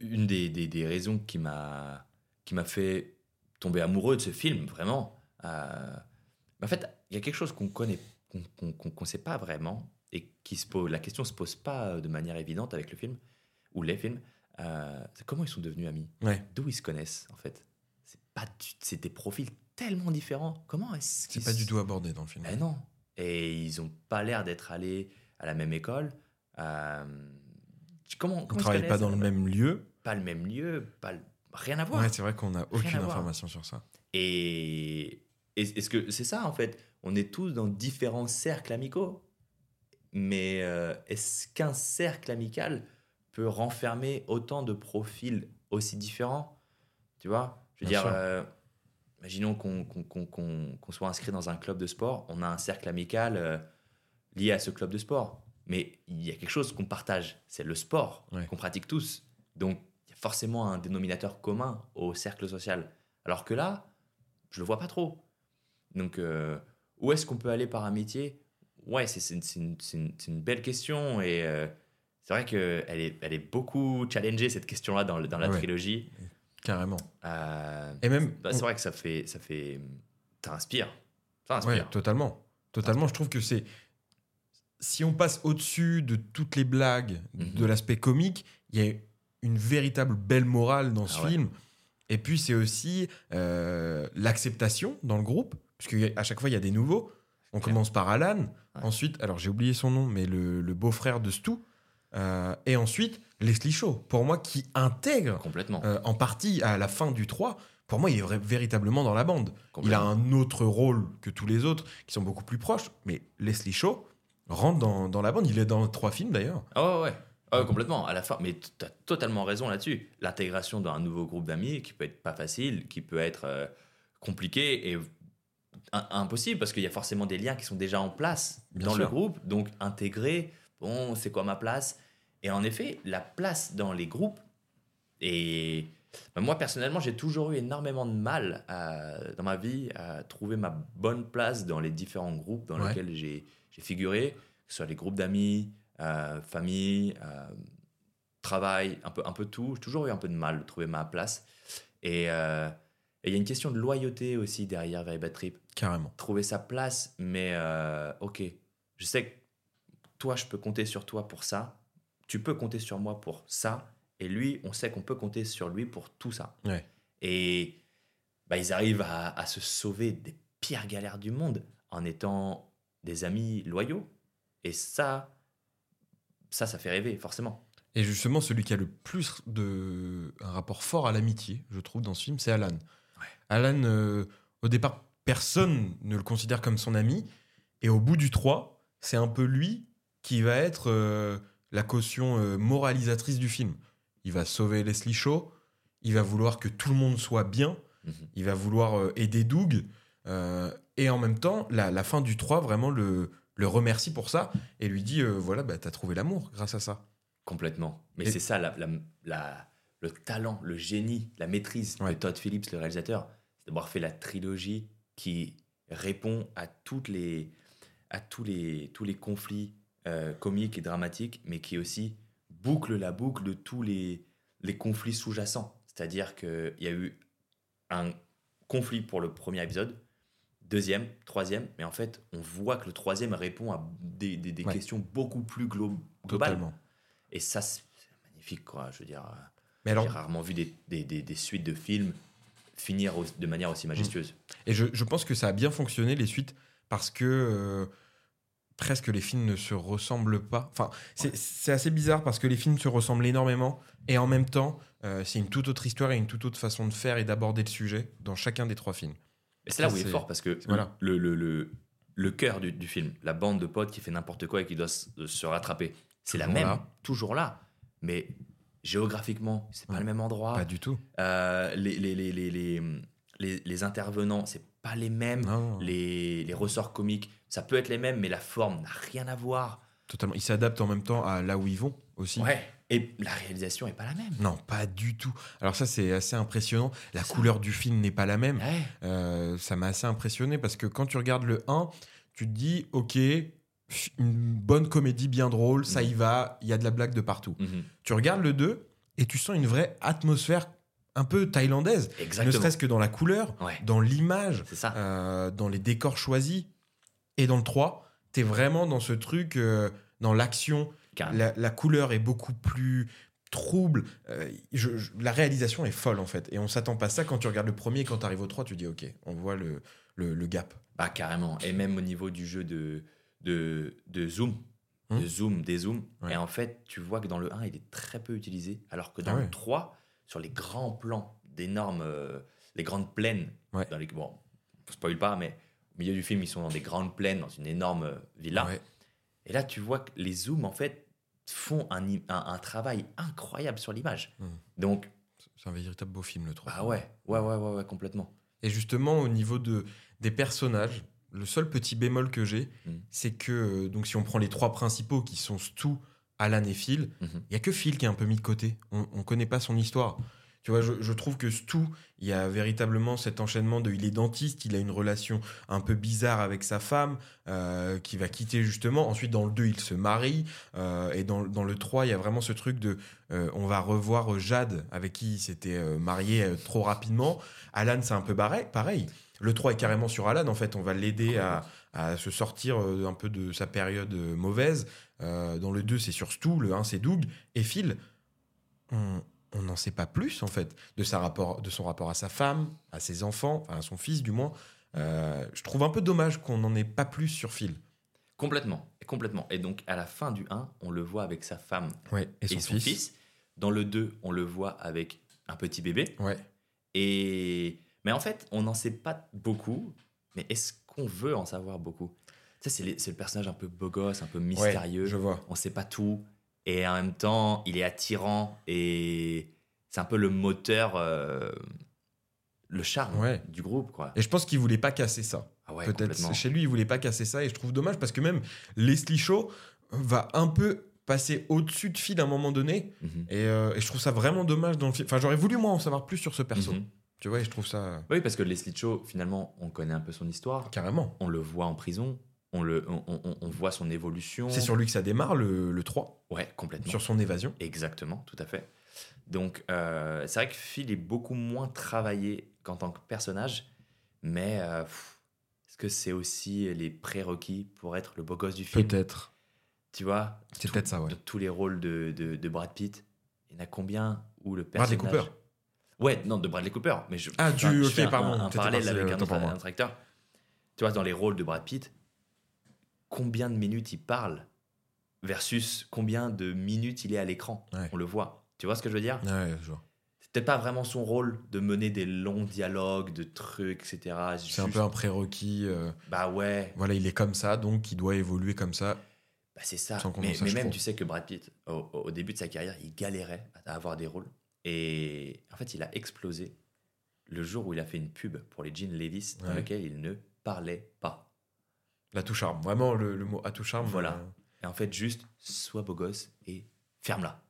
une des, des- des raisons qui m'a, qui m'a fait tomber amoureux de ce film, vraiment. Euh, en fait, il y a quelque chose qu'on connaît, qu'on qu'on- qu'on- qu'on sait pas vraiment, et qui se pose. La question se pose pas de manière évidente avec le film, ou les films. C'est comment ils sont devenus amis? Ouais. D'où ils se connaissent, en fait? C'est, pas c'est des profils tellement différents. Comment est-ce C'est pas du tout abordé dans le film. ben non. Et ils ont pas l'air d'être allés à la même école. Euh, comment, On comment se travaille pas dans le euh, même lieu. Pas le même lieu, pas le- rien à voir. Ouais, c'est vrai qu'on n'a aucune voir. information sur ça. Et et- est-ce que c'est ça en fait? On est tous dans différents cercles amicaux. Mais euh, est-ce qu'un cercle amical peut renfermer autant de profils aussi différents? Tu vois? Je veux Bien dire, euh, imaginons qu'on soit inscrit dans un club de sport, on a un cercle amical euh, lié à ce club de sport. Mais il y a quelque chose qu'on partage, c'est le sport Ouais. qu'on pratique tous. Donc, il y a forcément un dénominateur commun au cercle social. Alors que là, je le vois pas trop. Donc, euh, où est-ce qu'on peut aller par amitié Ouais, c'est une, belle question et euh, c'est vrai qu'elle est, elle est beaucoup challengée, cette question-là, dans, la Ouais. trilogie. Carrément. Euh, Et même. bah, c'est vrai que ça fait, ça fait. Ça inspire. Ouais, totalement. Totalement. Je trouve que c'est. Si on passe au-dessus de toutes les blagues, Mhm. de l'aspect comique, il y a une véritable belle morale dans ce Ah ouais. film. Et puis, c'est aussi euh, l'acceptation dans le groupe, parce qu'à chaque fois, il y a des nouveaux. On commence par Alan, Ouais. ensuite, alors j'ai oublié son nom, mais le, le beau-frère de Stu, euh, et ensuite Leslie Shaw, pour moi, qui intègre Complètement. euh, en partie à la fin du 3. Pour moi, il est véritablement dans la bande. Il a un autre rôle que tous les autres, qui sont beaucoup plus proches. Mais Leslie Shaw rentre dans, dans la bande. Il est dans trois films d'ailleurs. Ah ouais, ouais. Ouais, complètement, à la fin. Mais tu as totalement raison là-dessus. L'intégration dans un nouveau groupe d'amis qui peut être pas facile, qui peut être euh, compliqué et impossible parce qu'il y a forcément des liens qui sont déjà en place Bien dans sûr. le groupe. Donc intégrer, bon, c'est quoi ma place? Et en effet, la place dans les groupes, et bah, moi personnellement, j'ai toujours eu énormément de mal à- dans ma vie à trouver ma bonne place dans les différents groupes dans Ouais. lesquels j'ai j'ai figuré, que ce soit les groupes d'amis, euh, famille, euh, travail, un peu, un peu tout. J'ai toujours eu un peu de mal de trouver ma place. Et euh, il y a une question de loyauté aussi derrière Bad Trip. Carrément. Trouver sa place, mais ok, je sais que toi, je peux compter sur toi pour ça. Tu peux compter sur moi pour ça. Et lui, on sait qu'on peut compter sur lui pour tout ça. Ouais. Et bah, ils arrivent à, à se sauver des pires galères du monde en étant des amis loyaux. Et ça, ça, ça fait rêver, forcément. Et justement, celui qui a le plus de un rapport fort à l'amitié, je trouve, dans ce film, c'est Alan. Alan, euh, au départ, personne ne le considère comme son ami. Et au bout du 3, c'est un peu lui qui va être euh, la caution euh, moralisatrice du film. Il va sauver Leslie Shaw, il va vouloir que tout le monde soit bien, Mhm. il va vouloir euh, aider Doug. et en même temps, la, la fin du 3, vraiment le, le remercie pour ça et lui dit voilà, bah, t'as trouvé l'amour grâce à ça. Complètement. Mais Et- c'est ça, la, la- la- le talent, le génie, la maîtrise Ouais. de Todd Phillips, le réalisateur, c'est d'avoir fait la trilogie qui répond à, toutes les, à tous, les, tous les conflits euh, comiques et dramatiques, mais qui aussi boucle la boucle de tous les, les conflits sous-jacents. C'est-à-dire qu'il y a eu un conflit pour le premier épisode, deuxième, troisième, mais en fait, on voit que le troisième répond à des, des- des Ouais. questions beaucoup plus glo- globales. Totalement. Et ça, c'est magnifique, quoi. Je veux dire, euh, Mais alors, j'ai rarement vu des, des, suites de films finir de manière aussi majestueuse. Et je, je pense que ça a bien fonctionné, les suites, parce que euh, presque les films ne se ressemblent pas. Enfin, c'est assez bizarre parce que les films se ressemblent énormément et en même temps, euh, c'est une toute autre histoire et une toute autre façon de faire et d'aborder le sujet dans chacun des trois films. Et c'est là où il est fort parce que voilà. le, le, le, le cœur du, du film, la bande de potes qui fait n'importe quoi et qui doit se, se rattraper, c'est la même, là. toujours là. Mais géographiquement, c'est pas Ouais. le même endroit. Pas du tout. Euh, les, les, les, les, les, les- les intervenants, c'est pas les mêmes. Les, les ressorts comiques, ça peut être les mêmes, mais la forme n'a rien à voir. totalement. Ils s'adaptent en même temps à là où ils vont aussi. Ouais. Et la réalisation est pas la même. Non, pas du tout. Alors ça, c'est assez impressionnant. La ça. couleur du film n'est pas la même. Ouais. Euh, ça m'a assez impressionné parce que quand tu regardes le 1, tu te dis, ok, une bonne comédie bien drôle, ça Mhm. y va, il y a de la blague de partout. Mhm. Tu regardes le 2 et tu sens une vraie atmosphère un peu thaïlandaise, ne Exactement. serait-ce que dans la couleur, Ouais. dans l'image, euh, dans les décors choisis. Et dans le 3, tu es vraiment dans ce truc, euh, dans l'action, la, la couleur est beaucoup plus trouble. Euh, je- je- la réalisation est folle en fait. Et on s'attend pas à ça quand tu regardes le premier. Quand tu arrives au 3, tu dis ok, on voit le, le, le gap. Bah, carrément. Et même au niveau du jeu de, de, de zoom, Hmm. de zoom, des zooms. Ouais. Et en fait, tu vois que dans le 1, il est très peu utilisé. Alors que dans Ah ouais. le 3, sur les grands plans d'énormes. euh, les grandes plaines. Ouais. Dans les, bon, spoil pas, mais au milieu du film, ils sont dans des grandes plaines, dans une énorme euh, villa. Ouais. Et là, tu vois que les zooms, en fait, font un, i- un, un travail incroyable sur l'image. Hmm. Donc, C'est un véritable beau film le 3. ah ouais, ouais, ouais, ouais, ouais, complètement. Et justement, au niveau de, des personnages, le seul petit bémol que j'ai, Mm. c'est que, euh, donc si on prend les trois principaux qui sont Stu, Alan et Phil, Mhm. il y a que Phil qui est un peu mis de côté. On, on connaît pas son histoire. Je, trouve que Stu, il y a véritablement cet enchaînement de il est dentiste, il a une relation un peu bizarre avec sa femme, euh, qui va quitter justement. Ensuite, dans le 2, il se marie. euh, et dans, dans le 3, il y a vraiment ce truc de euh, on va revoir Jade, avec qui il s'était marié trop rapidement. Alan, c'est un peu pareil. pareil. Le 3 est carrément sur Alan, en fait. On va l'aider à, à se sortir un peu de sa période mauvaise. Dans le 2, c'est sur Stu. Le 1, c'est Doug. Et Phil, on n'en sait pas plus, en fait, de, sa rapport, de son rapport à sa femme, à ses enfants, enfin à son fils, du moins. Euh, je trouve un peu dommage qu'on n'en ait pas plus sur Phil. Complètement, complètement. Et donc, à la fin du 1, on le voit avec sa femme Ouais, et et son, fils. fils. Dans le 2, on le voit avec un petit bébé. Ouais. Et... Mais en fait, on n'en sait pas beaucoup. Mais est-ce qu'on veut en savoir beaucoup? Ça, c'est le personnage un peu beau gosse, un peu mystérieux. Ouais, je vois. On sait pas tout. Et en même temps, il est attirant. Et c'est un peu le moteur, euh, le charme Ouais. du groupe. Quoi. Et je pense qu'il voulait pas casser ça. Ah ouais, Peut-être chez lui, il voulait pas casser ça. Et je trouve dommage parce que même Leslie Shaw va un peu passer au-dessus de Phil à un moment donné. Mhm. Et, euh, et je trouve ça vraiment dommage dans le film. Enfin, j'aurais voulu, moi, en savoir plus sur ce perso. Mhm. Tu vois, et je trouve ça Oui, parce que Leslie Cho, finalement, on connaît un peu son histoire. carrément. On le voit en prison. On, le, on, on- on voit son évolution. C'est sur lui que ça démarre, le, le 3, Ouais, complètement. sur son évasion. Exactement, tout à fait. Donc, euh, c'est vrai que Phil est beaucoup moins travaillé qu'en tant que personnage, mais euh, est-ce que c'est aussi les prérequis pour être le beau gosse du film? Peut-être. Tu vois C'est peut-être ça, ouais. De tous les rôles de, de, de Brad Pitt, il y en a combien où le Bradley personnage... Cooper. Ouais, non, de Bradley Cooper. Mais je, Ah, enfin, du- je ok, fais un- pardon, Un, parallèle avec euh, un moi. un autre acteur. Tu vois, dans les rôles de Brad Pitt, combien de minutes il parle versus combien de minutes il est à l'écran. Ouais. On le voit. Tu vois ce que je veux dire? Ouais. C'est peut-être pas vraiment son rôle de mener des longs dialogues, de trucs, etc. C'est un peu un prérequis. euh, Bah ouais, voilà, il est comme ça, donc il doit évoluer comme ça. bah c'est ça. Mais, mais même, tu sais que Brad Pitt, au, au début de sa carrière, il galérait à avoir des rôles. Et en fait, il a explosé le jour où il a fait une pub pour les jeans Levis dans lequel il ne parlait pas. La tout charme. Vraiment, le, le mot à tout charme. Voilà. euh, Et en fait, juste, sois beau gosse et ferme-la.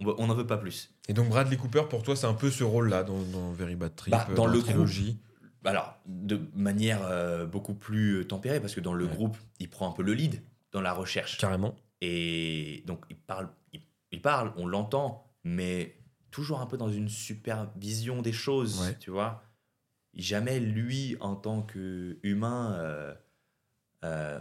On n'en veut pas plus. Et donc Bradley Cooper, pour toi, c'est un peu ce rôle-là dans, dans Very Bad Trip, Bah, euh, dans la le trilogie. Alors, de manière euh, beaucoup plus euh, tempérée, parce que dans le Ouais. groupe, il prend un peu le lead dans la recherche. Carrément. Et donc, il parle, il, il parle, on l'entend, mais toujours un peu dans une supervision des choses, Ouais. tu vois. Jamais lui, en tant qu'humain, euh, euh,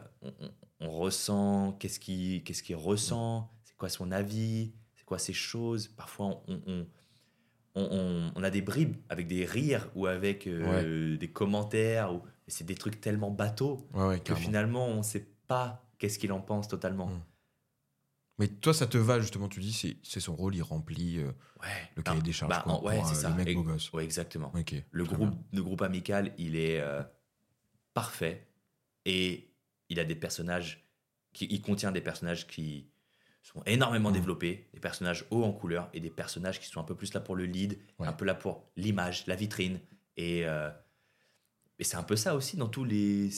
on, ressent, qu'est-ce qu'il ressent, c'est quoi son avis, c'est quoi ses choses. Parfois, on, on, on- a des bribes avec des rires ou avec euh, des commentaires, ou, c'est des trucs tellement bateaux Ouais, ouais, que carrément. finalement, on ne sait pas qu'est-ce qu'il en pense totalement. Mm. Mais toi, ça te va, justement, tu dis, c'est son rôle, il remplit euh, Ouais. le cahier Ah, des charges bah, quoi, en- ouais, pour, c'est euh, ça. le mec beau gosse. Ouais, exactement. Le groupe, bien. le groupe amical, il est euh, parfait et il a des personnages qui, il contient des personnages qui sont énormément Mm. développés, des personnages hauts en couleur et des personnages qui sont un peu plus là pour le lead, Ouais. un peu là pour l'image, la vitrine et euh, et c'est un peu ça aussi dans tous les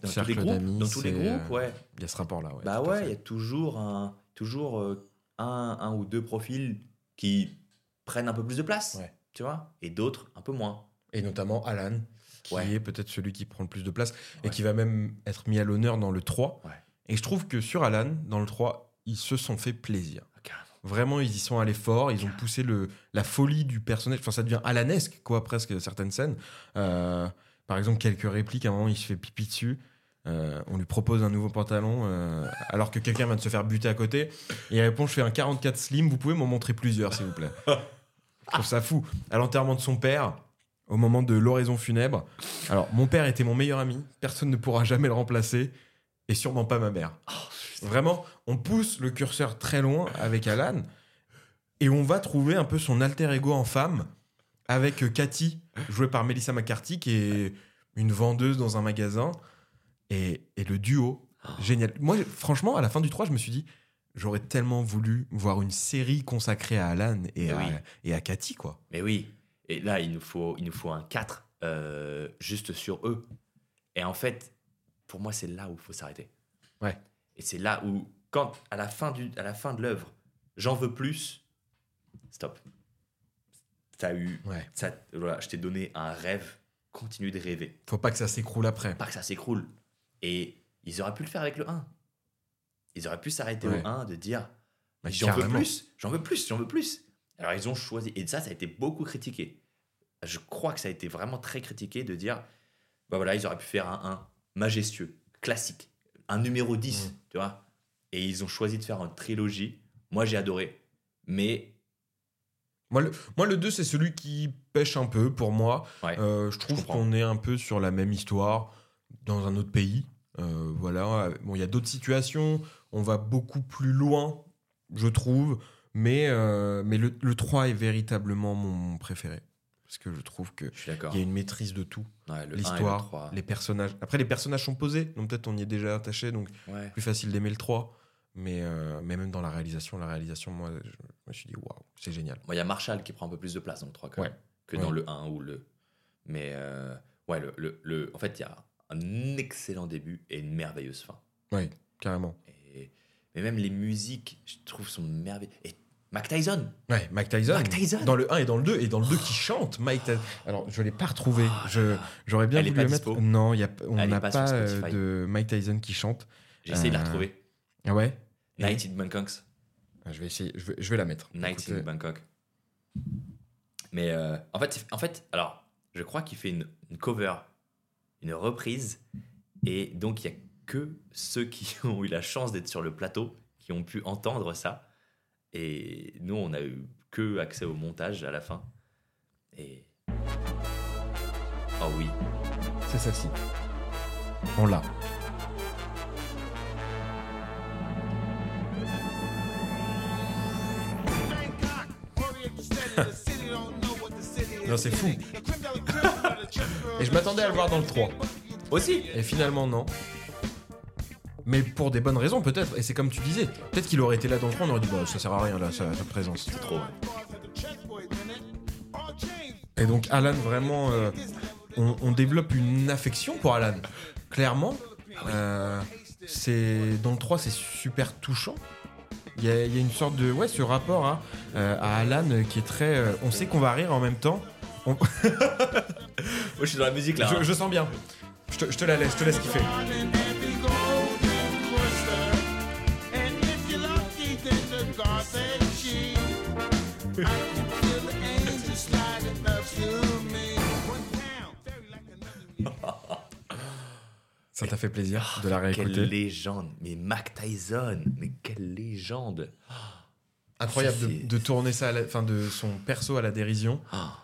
dans tous les groupes, dans tous les groupes, euh, ouais. Il y a ce rapport-là. Ouais, Bah ouais, il y a toujours un, toujours euh, un, un ou deux profils qui prennent un peu plus de place, Ouais. tu vois, et d'autres un peu moins. Et notamment Alan, qui Ouais. est peut-être celui qui prend le plus de place et qui va même être mis à l'honneur dans le 3. Ouais. Et je trouve que sur Alan, dans le 3, ils se sont fait plaisir. Ah. Vraiment, ils y sont allés fort. Ils ont poussé le, la folie du personnage. Enfin, ça devient alanesque, quoi, presque, certaines scènes. Euh, par exemple, quelques répliques. À un moment, il se fait pipi dessus. Euh, on lui propose un nouveau pantalon euh, alors que quelqu'un vient de se faire buter à côté. Et il répond Je fais un 44 slim, vous pouvez m'en montrer plusieurs, s'il vous plaît. Je trouve ça fou. À l'enterrement de son père, au moment de l'oraison funèbre. Alors, mon père était mon meilleur ami. Personne ne pourra jamais le remplacer. Et sûrement pas ma mère. Vraiment, on pousse le curseur très loin avec Alan et on va trouver un peu son alter ego en femme avec Cathy, jouée par Melissa McCarthy, qui est une vendeuse dans un magasin. Et, et le duo, génial. Moi, franchement, à la fin du 3, je me suis dit, j'aurais tellement voulu voir une série consacrée à Alan et, à, oui. et à Cathy, quoi. Mais oui, et là, il nous faut, il nous faut un 4 euh, juste sur eux. Et en fait, pour moi, c'est là où il faut s'arrêter. Ouais. Et c'est là où, quand, à la fin, du, à la fin de l'œuvre, j'en veux plus, stop. T'as eu. Ouais. Ça, voilà, je t'ai donné un rêve, continue de rêver. Faut pas que ça s'écroule après. Pas que ça s'écroule. Et ils auraient pu le faire avec le 1. Ils auraient pu s'arrêter Ouais. au 1 de dire j'en veux plus, j'en veux plus, j'en veux plus. Alors ils ont choisi. Et ça, ça a été beaucoup critiqué. Je crois que ça a été vraiment très critiqué de dire bah voilà, ils auraient pu faire un 1 majestueux, classique, un numéro 10, Mm. tu vois. Et ils ont choisi de faire une trilogie. Moi, j'ai adoré. Mais Moi le, moi, le 2, c'est celui qui pêche un peu pour moi. Ouais, Euh, je trouve qu'on est un peu sur la même histoire dans un autre pays. Euh, voilà. Bon, il y a d'autres situations. On va beaucoup plus loin, je trouve. Mais, euh, mais le, le 3 est véritablement mon préféré. Parce que je trouve qu'il y a une maîtrise de tout. Ouais, le 1 et le L'histoire, 3. les personnages. Après, les personnages sont posés. Donc peut-être on y est déjà attaché. Donc Ouais. plus facile d'aimer le 3. Mais, euh, mais même dans la réalisation, la réalisation, moi, je, je me suis dit, waouh, c'est génial. Bon, il y a Marshall qui prend un peu plus de place dans le 3 quand Ouais. que dans le 1 ou le. Mais euh, ouais, le, le, le- en fait, il y a un excellent début et une merveilleuse fin. Oui, carrément. Et, mais même les musiques, je trouve, sont merveilleuses. Et Mac Tyson Ouais, Mike Tyson. Mike Tyson Dans le 1 et dans le 2. Et dans le 2 qui chante, Mike Tyson. Alors, je ne l'ai pas retrouvé. Oh Je-. J'aurais bien Elle voulu le mettre. Non, y a, on n'a pas euh, de Mike Tyson qui chante. J'ai essayé de la Euh, retrouver. Ah ouais? Night in Bangkok. Ah, Je vais essayer, je vais, je vais la mettre. Night in Bangkok. Mais euh, en, fait, en fait, alors, je crois qu'il fait une, une cover, une reprise. Et donc, il n'y a que ceux qui ont eu la chance d'être sur le plateau qui ont pu entendre ça. Et nous, on a eu que accès au montage à la fin. Et. Oh oui. C'est celle-ci. On l'a. Non, c'est fou. Et je m'attendais à le voir dans le 3. Aussi Et finalement, non. Mais pour des bonnes raisons, peut-être. Et c'est comme tu disais. Peut-être qu'il aurait été là dans le 3, on aurait dit, bah, ça sert à rien, là, sa, sa présence. C'est trop. Et donc, Alan, vraiment, euh, on, on développe une affection pour Alan. Clairement. Euh, c'est dans le 3, c'est super touchant. Il y, a, il y a une sorte de. Ouais, ce rapport à, euh, à Alan qui est très. euh, on sait qu'on va rire en même temps. On- Moi, je suis dans la musique là. je, hein. je sens bien. Je te, je te la laisse, je te laisse kiffer. Ça t'a fait plaisir de la Quelle réécouter. légende. Mais Mac Tyson, mais quelle légende. Incroyable Ça, de, tourner ça, à la- de son perso à la dérision Ah,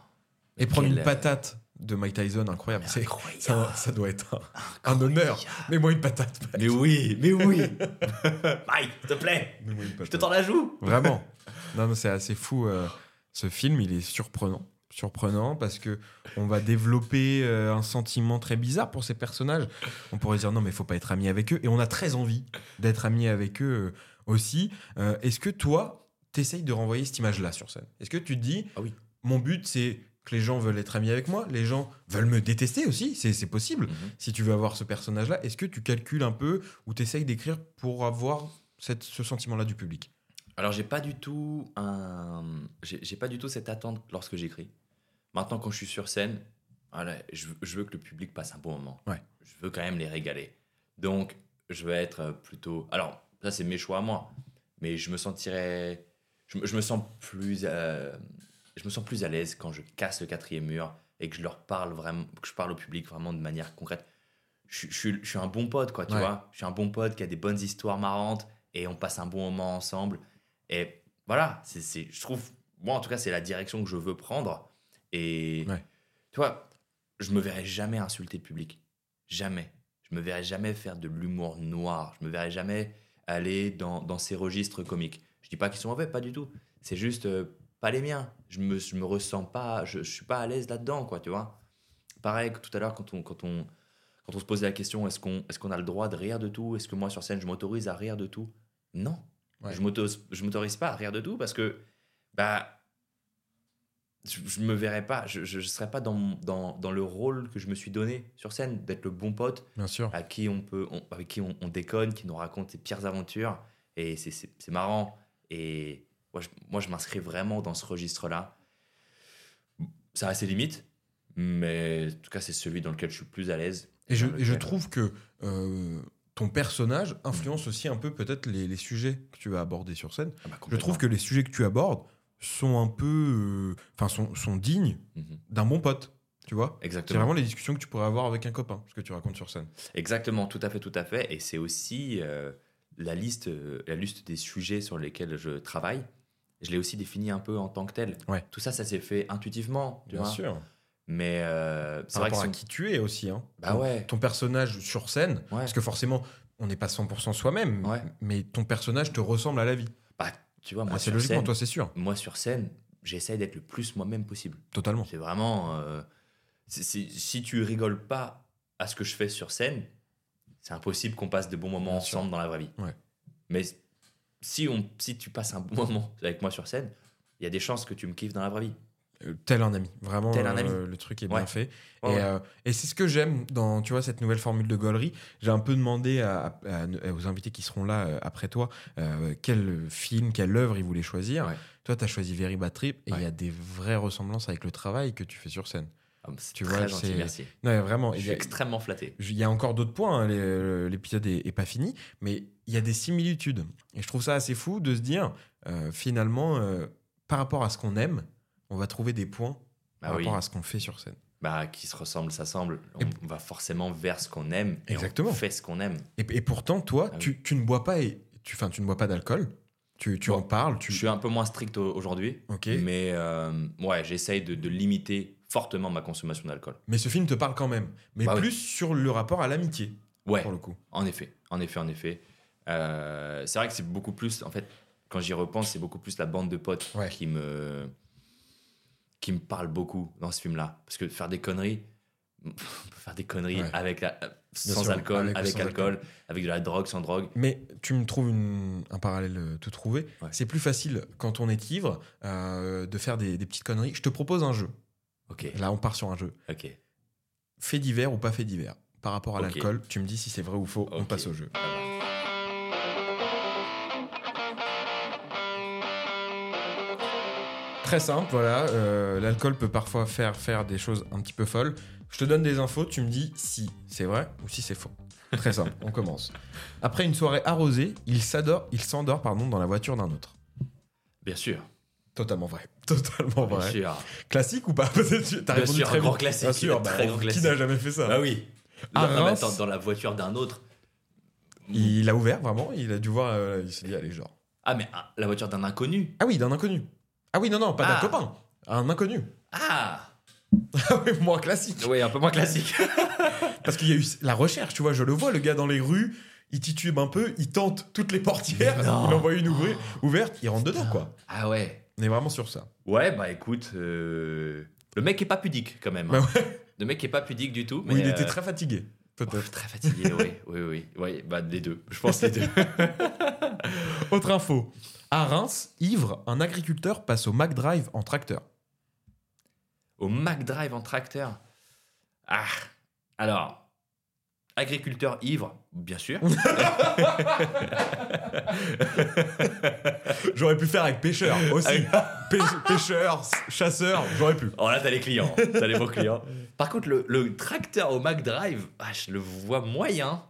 et prendre Quelle- une patate de Mike Tyson, incroyable. C'est- incroyable. ça, ça doit être un, un honneur. Mets-moi une patate. Mike. Mais oui, mais oui. Mike, s'il te plaît, je te tends la joue. Vraiment. Non, c'est assez fou. euh, ce film, il est surprenant. Surprenant parce que on va développer euh, un sentiment très bizarre pour ces personnages. On pourrait dire non, mais il faut pas être ami avec eux. Et on a très envie d'être ami avec eux euh, aussi. Euh, Est-ce que toi, t'essayes de renvoyer cette image-là sur scène? Est-ce que tu te dis, Ah oui. mon but, c'est que les gens veulent être amis avec moi, les gens veulent me détester aussi, c'est possible. Mhm. Si tu veux avoir ce personnage-là, est-ce que tu calcules un peu ou t'essayes d'écrire pour avoir cette, ce sentiment-là du public? Alors j'ai pas du tout un, j'ai pas du tout cette attente lorsque j'écris. Maintenant quand je suis sur scène, voilà, je, veux- je veux que le public passe un bon moment. Ouais. Je veux quand même les régaler. Donc je vais être plutôt. Alors ça c'est mes choix à moi, mais je me sentirais, je, me- je me sens plus, euh, je me sens plus à l'aise quand je casse le quatrième mur et que je leur parle vraiment, que je parle au public vraiment de manière concrète. Je, je suis- je suis un bon pote quoi, tu Ouais. vois. Je suis un bon pote qui a des bonnes histoires marrantes et on passe un bon moment ensemble. Et voilà, c'est, je trouve, moi en tout cas, c'est la direction que je veux prendre. Et Ouais. tu vois, je me verrai jamais insulter le public. Jamais. Je me verrai jamais faire de l'humour noir. Je me verrai jamais aller dans, dans ces registres comiques. Je dis pas qu'ils sont mauvais, pas du tout. C'est juste euh, pas les miens. Je me, je me ressens pas, je, je suis pas à l'aise là-dedans, quoi, tu vois. Pareil que tout à l'heure, quand on, quand, on, quand on se posait la question est-ce qu'on est qu'on a le droit de rire de tout? Est-ce que moi, sur scène, je m'autorise à rire de tout? Non. Ouais. Je je m'autorise pas à rire de tout parce que, bah, je, je me verrais pas, je, je serais pas dans, dans, dans le rôle que je me suis donné sur scène, d'être le bon pote Bien sûr. à qui on peut, on- avec qui on, on déconne, qui nous raconte ses pires aventures. Et c'est- marrant. Et moi, je, moi, je m'inscris vraiment dans ce registre-là. Ça a ses limites, mais en tout cas, c'est celui dans lequel je suis plus à l'aise. Et je, et trouve que euh, ton personnage influence aussi un peu peut-être les, les sujets que tu vas aborder sur scène. Ah bah, Je trouve que les sujets que tu abordes sont un peu. euh, Enfin, sont, sont dignes Mhm. d'un bon pote. Tu vois? C'est Exactement. vraiment les discussions que tu pourrais avoir avec un copain, ce que tu racontes sur scène. Exactement, tout à fait, tout à fait. Et c'est aussi euh, la, liste, euh, la liste des sujets sur lesquels je travaille. Je l'ai aussi défini un peu en tant que tel. Ouais. Tout ça, ça s'est fait intuitivement. Tu vois? sûr. Mais euh, c'est vrai que rapport à son- qui tu es aussi. Hein. Bah ton, ouais. ton personnage sur scène, Ouais. parce que forcément, on n'est pas 100% soi-même, Ouais. mais ton personnage te ressemble à la vie. Bah, tu vois, moi, Ah, c'est logiquement, toi, c'est sûr. moi, sur scène, j'essaye d'être le plus moi-même possible. Totalement. C'est vraiment. euh, si tu rigoles pas à ce que je fais sur scène, c'est impossible qu'on passe de bons moments Bien sûr. ensemble dans la vraie vie. Ouais. Mais si, on, si tu passes un bon moment avec moi sur scène, il y a des chances que tu me kiffes dans la vraie vie. Euh, tel un ami. Vraiment, Tel un ami. euh, le truc est Ouais. bien fait. Ouais, et ouais. euh, et c'est ce que j'aime dans tu vois, cette nouvelle formule de Gollery. J'ai un peu demandé à- à- à- aux invités qui seront là après toi quel film, quelle œuvre ils voulaient choisir. Toi, tu as choisi Very Bad Trip et il y a des vraies ressemblances avec le travail que tu fais sur scène. Ah, c'est Tu très vois, gentil, merci. Non, vraiment. Je suis a- extrêmement flatté. Il y a encore d'autres points, hein, l'épisode est, est pas fini, mais il y a des similitudes. Et je trouve ça assez fou de se dire, finalement, par rapport à ce qu'on aime, on va trouver des points Bah par oui. rapport à ce qu'on fait sur scène. Bah, qui se ressemble, s'assemble. On, Et- va forcément vers ce qu'on aime. Et Exactement. On fait ce qu'on aime. Et, et pourtant, toi, Ah tu, tu ne bois pas et tu, enfin, tu ne bois pas d'alcool. Tu, tu Bon, en parles. Tu... Je suis un peu moins strict au- aujourd'hui. Ok. Mais euh, ouais, j'essaye de, de limiter fortement ma consommation d'alcool. Mais ce film te parle quand même. Mais Bah oui. plus sur le rapport à l'amitié, Ouais, pour le coup. en effet, en effet, en effet. Euh, c'est vrai que c'est beaucoup plus, en fait, quand j'y repense, c'est beaucoup plus la bande de potes Ouais. qui me qui me parle beaucoup dans ce film-là. Parce que faire des conneries, on peut faire des conneries Ouais. avec la, sans sûr, alcool, avec avec, ou sans alcool, avec de la drogue, sans drogue. Mais tu me trouves une- un parallèle euh, tout trouvé. Ouais. C'est plus facile quand on est ivre euh, de faire des, des petites conneries. Je te propose un jeu. Ok, Là, on part sur un jeu. ok. Fait divers ou pas fait divers Par rapport à l'alcool, tu me dis si c'est vrai ou faux. On passe au jeu. Très simple, voilà. euh, L'alcool peut parfois faire faire des choses un petit peu folles. Je te donne des infos, tu me dis si c'est vrai ou si c'est faux. Très simple, on commence. Après une soirée arrosée, il s'adore, il s'endort pardon dans la voiture d'un autre. Bien sûr, Totalement vrai. Totalement bien vrai. sûr. Classique ou pas? T'as Bien répondu sûr, très grand classique, Bien sûr, bah, très grand Qui classique. n'a jamais fait ça? Bah oui. À Non, Reims- attends, dans la voiture d'un autre. Il a ouvert vraiment, il a dû voir, euh, il s'est dit allez genre. Ah, mais ah, la voiture d'un inconnu. Ah oui, d'un inconnu. Ah oui, non, non, pas d'un Ah. copain. Un inconnu. Ah Ah oui, moins classique. Oui, un peu moins classique. Parce qu'il y a eu la recherche, tu vois, je le vois, le gars dans les rues, il titube un peu, il tente toutes les portières, Mais non. il envoie une ouvri- ouverte, il rentre dedans, quoi. Ah ouais. On est vraiment sur ça. Ouais, bah écoute, euh, le mec est pas pudique quand même. Bah hein. Le mec est pas pudique du tout. Mais Ou il était euh, très fatigué, oh, très fatigué, oui, oui, oui, oui. Bah les deux, je pense les deux. Autre info. À Reims, ivre, un agriculteur passe au McDrive en tracteur. Au McDrive en tracteur. Ah, alors, agriculteur ivre, bien sûr. J'aurais pu faire avec pêcheur aussi. Pê- pêcheur, chasseur, j'aurais pu. Oh là, t'as les clients, t'as les beaux clients. Par contre, le, le tracteur au McDrive, ah, je le vois moyen.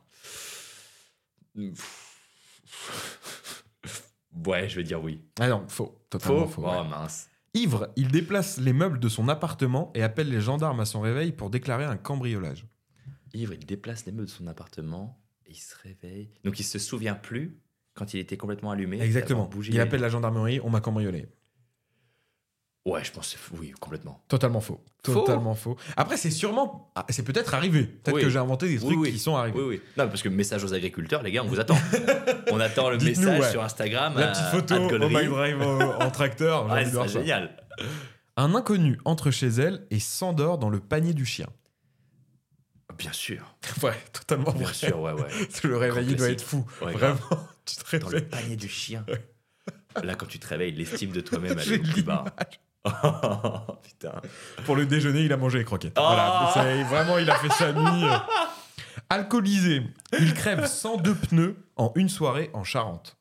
Ouais, je vais dire oui. Ah non, faux. Totalement Faux faux. Oh mince. Ivre, il déplace les meubles de son appartement et appelle les gendarmes à son réveil pour déclarer un cambriolage. Ivre, il déplace les meubles de son appartement et il se réveille. Donc il se souvient plus quand il était complètement allumé. Exactement. Il appelle la gendarmerie, on m'a cambriolé. Ouais, je pense que c'est- oui, complètement. Totalement faux. Faux. Totalement faux. Après, c'est sûrement. ah, c'est peut-être arrivé. Peut-être Oui. que j'ai inventé des trucs oui. qui sont arrivés. Oui, oui. Non, parce que message aux agriculteurs, les gars, on vous attend. on attend le message ouais. sur Instagram. La à- petite photo au. My Drive en, tracteur. Ouais, c'est génial. Un inconnu entre chez elle et s'endort dans le panier du chien. Bien sûr. Ouais, totalement Bien vrai. sûr, ouais, ouais. Le réveil il doit être fou. Ouais, Vraiment, tu te Dans le panier du chien. Là, quand tu te réveilles, l'estime de toi-même, elle est au plus bas. putain. Pour le déjeuner, il a mangé les croquettes. Oh Voilà, c'est- vraiment, il a fait sa nuit. euh. Alcoolisé, il crève 102 pneus en une soirée en Charente.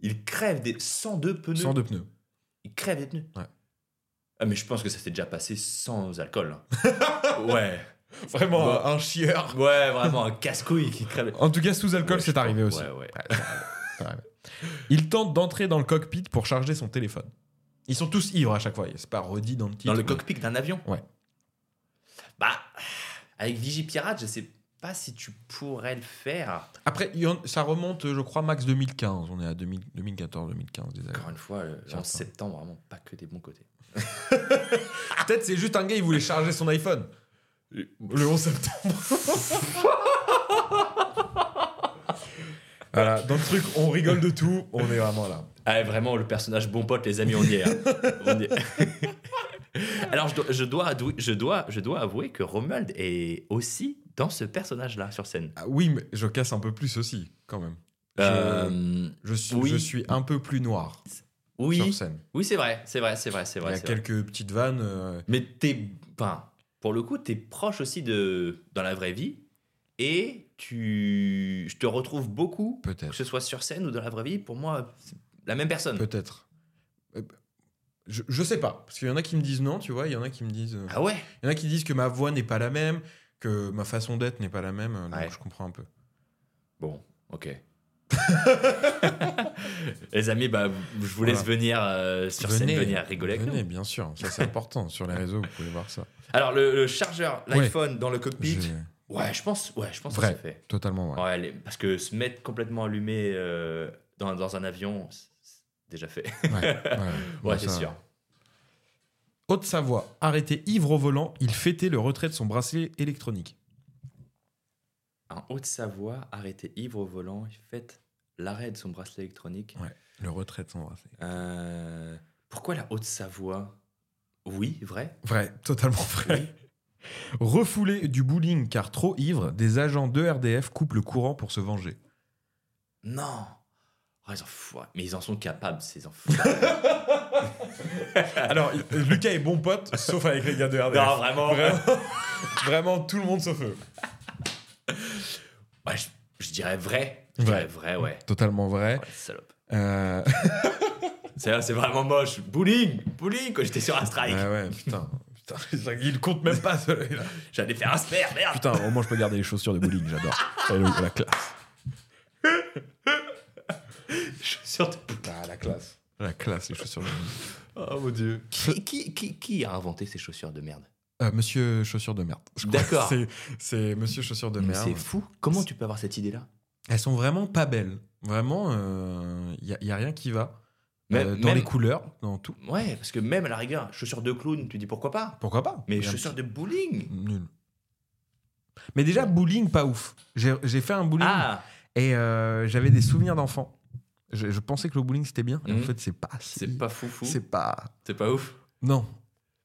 Il crève des 102 pneus. 102 pneus. il crève des pneus. Ouais. Ah, mais je pense que ça s'est déjà passé sans alcool. hein. ouais. Vraiment Bon. un chieur. Ouais, vraiment un casse-couille qui crève. En tout cas, sous alcool, Ouais, c'est pense- arrivé aussi. Ouais, ouais. Il tente d'entrer dans le cockpit pour charger son téléphone. Ils sont tous ivres à chaque fois. C'est pas redit dans le titre. Dans le mais- cockpit d'un avion Ouais. Bah, avec Vigipirate, je sais pas si tu pourrais le faire. Après, en- ça remonte, je crois, max 2015. On est à 2000 2014, 2015. des années. Encore une fois, Certain. 11 septembre, vraiment pas que des bons côtés. Peut-être c'est juste un gars, il voulait charger son iPhone. Le 11 septembre. voilà, dans le truc, on rigole de tout. On est vraiment là. Ah, vraiment, le personnage bon pote, les amis, on y est. hein. Alors, je dois, je, dois, je, dois, je dois avouer que Romuald est aussi dans ce personnage-là sur scène. Ah oui, mais je casse un peu plus aussi, quand même. Je, Euh, je suis, oui. je suis un peu plus noir sur oui, scène. oui c'est vrai, c'est vrai, c'est vrai, c'est Il y vrai. a vrai. quelques petites vannes. euh, Mais t'es, pour le coup, t'es proche aussi de dans la vraie vie et tu, je te retrouve beaucoup, que Peut-être. ce soit sur scène ou dans la vraie vie. Pour moi, la même personne. Peut-être. Euh, Je, je sais pas. Parce qu'il y en a qui me disent non, tu vois. Il y en a qui me disent. euh, Ah ouais. Il y en a qui disent que ma voix n'est pas la même, que ma façon d'être n'est pas la même. euh, Donc Ouais. je comprends un peu. Bon, ok. Les amis, bah, je vous laisse Voilà. venir euh, sur scène, venir rigoler avec venez, nous. bien sûr. Ça, c'est important. Sur les réseaux, vous pouvez voir ça. Alors, le, le chargeur, Ouais. l'iPhone dans le cockpit, Je- ouais, je pense, ouais, je pense Vrai. que c'est fait. Totalement, ouais. Ouais, les- parce que se mettre complètement allumé euh, dans, dans un avion, déjà fait. Ouais, ouais, Ouais, c'est sûr. Haute-Savoie, arrêté ivre au volant, il fêtait le retrait de son bracelet électronique. En Haute-Savoie, arrêté ivre au volant, il fait l'arrêt de son bracelet électronique. Ouais, le retrait de son bracelet. Euh, pourquoi la Haute-Savoie? Oui, vrai? Vrai, totalement vrai. Refoulé du bowling car trop ivre, des agents de RDF coupent le courant pour se venger. Non. Oh, ils en foutent. Mais ils en sont capables, ces enfants. Alors, Lucas est bon pote, sauf avec les gars de RDF. non, vraiment. Vraiment, vraiment tout le monde sauf eux. Ouais, je, je dirais vrai. Je dirais vrai, ouais. Totalement vrai. Ouais, salope. Euh, C'est c'est vraiment moche. Bowling Bowling quand j'étais sur un strike. ouais, ouais, putain. putain il compte même pas celui-là. J'allais faire un spare, merde. Putain, au moins je peux garder les chaussures de bowling, j'adore. La classe. Chaussures de Ah, la classe. La classe, les chaussures de. Oh mon dieu. Qui, qui, qui, qui a inventé ces chaussures de merde Euh, monsieur chaussures de merde. D'accord. C'est- monsieur chaussures de Mais merde. C'est fou. Comment tu peux avoir cette idée-là Elles sont vraiment pas belles. Vraiment, il n'y a, y a rien qui va. Même- Euh, dans même- les couleurs, dans tout. Ouais, parce que même à la rigueur, chaussures de clown, tu dis pourquoi pas Pourquoi pas Mais chaussures de bowling Nul. Mais déjà, bowling, pas ouf. J'ai j'ai fait un bowling Ah et euh, j'avais des souvenirs d'enfant. Je, je pensais que le bowling c'était bien. Et en Mhm. fait, c'est pas. si- C'est pas fou fou. C'est pas. C'est pas ouf. Non.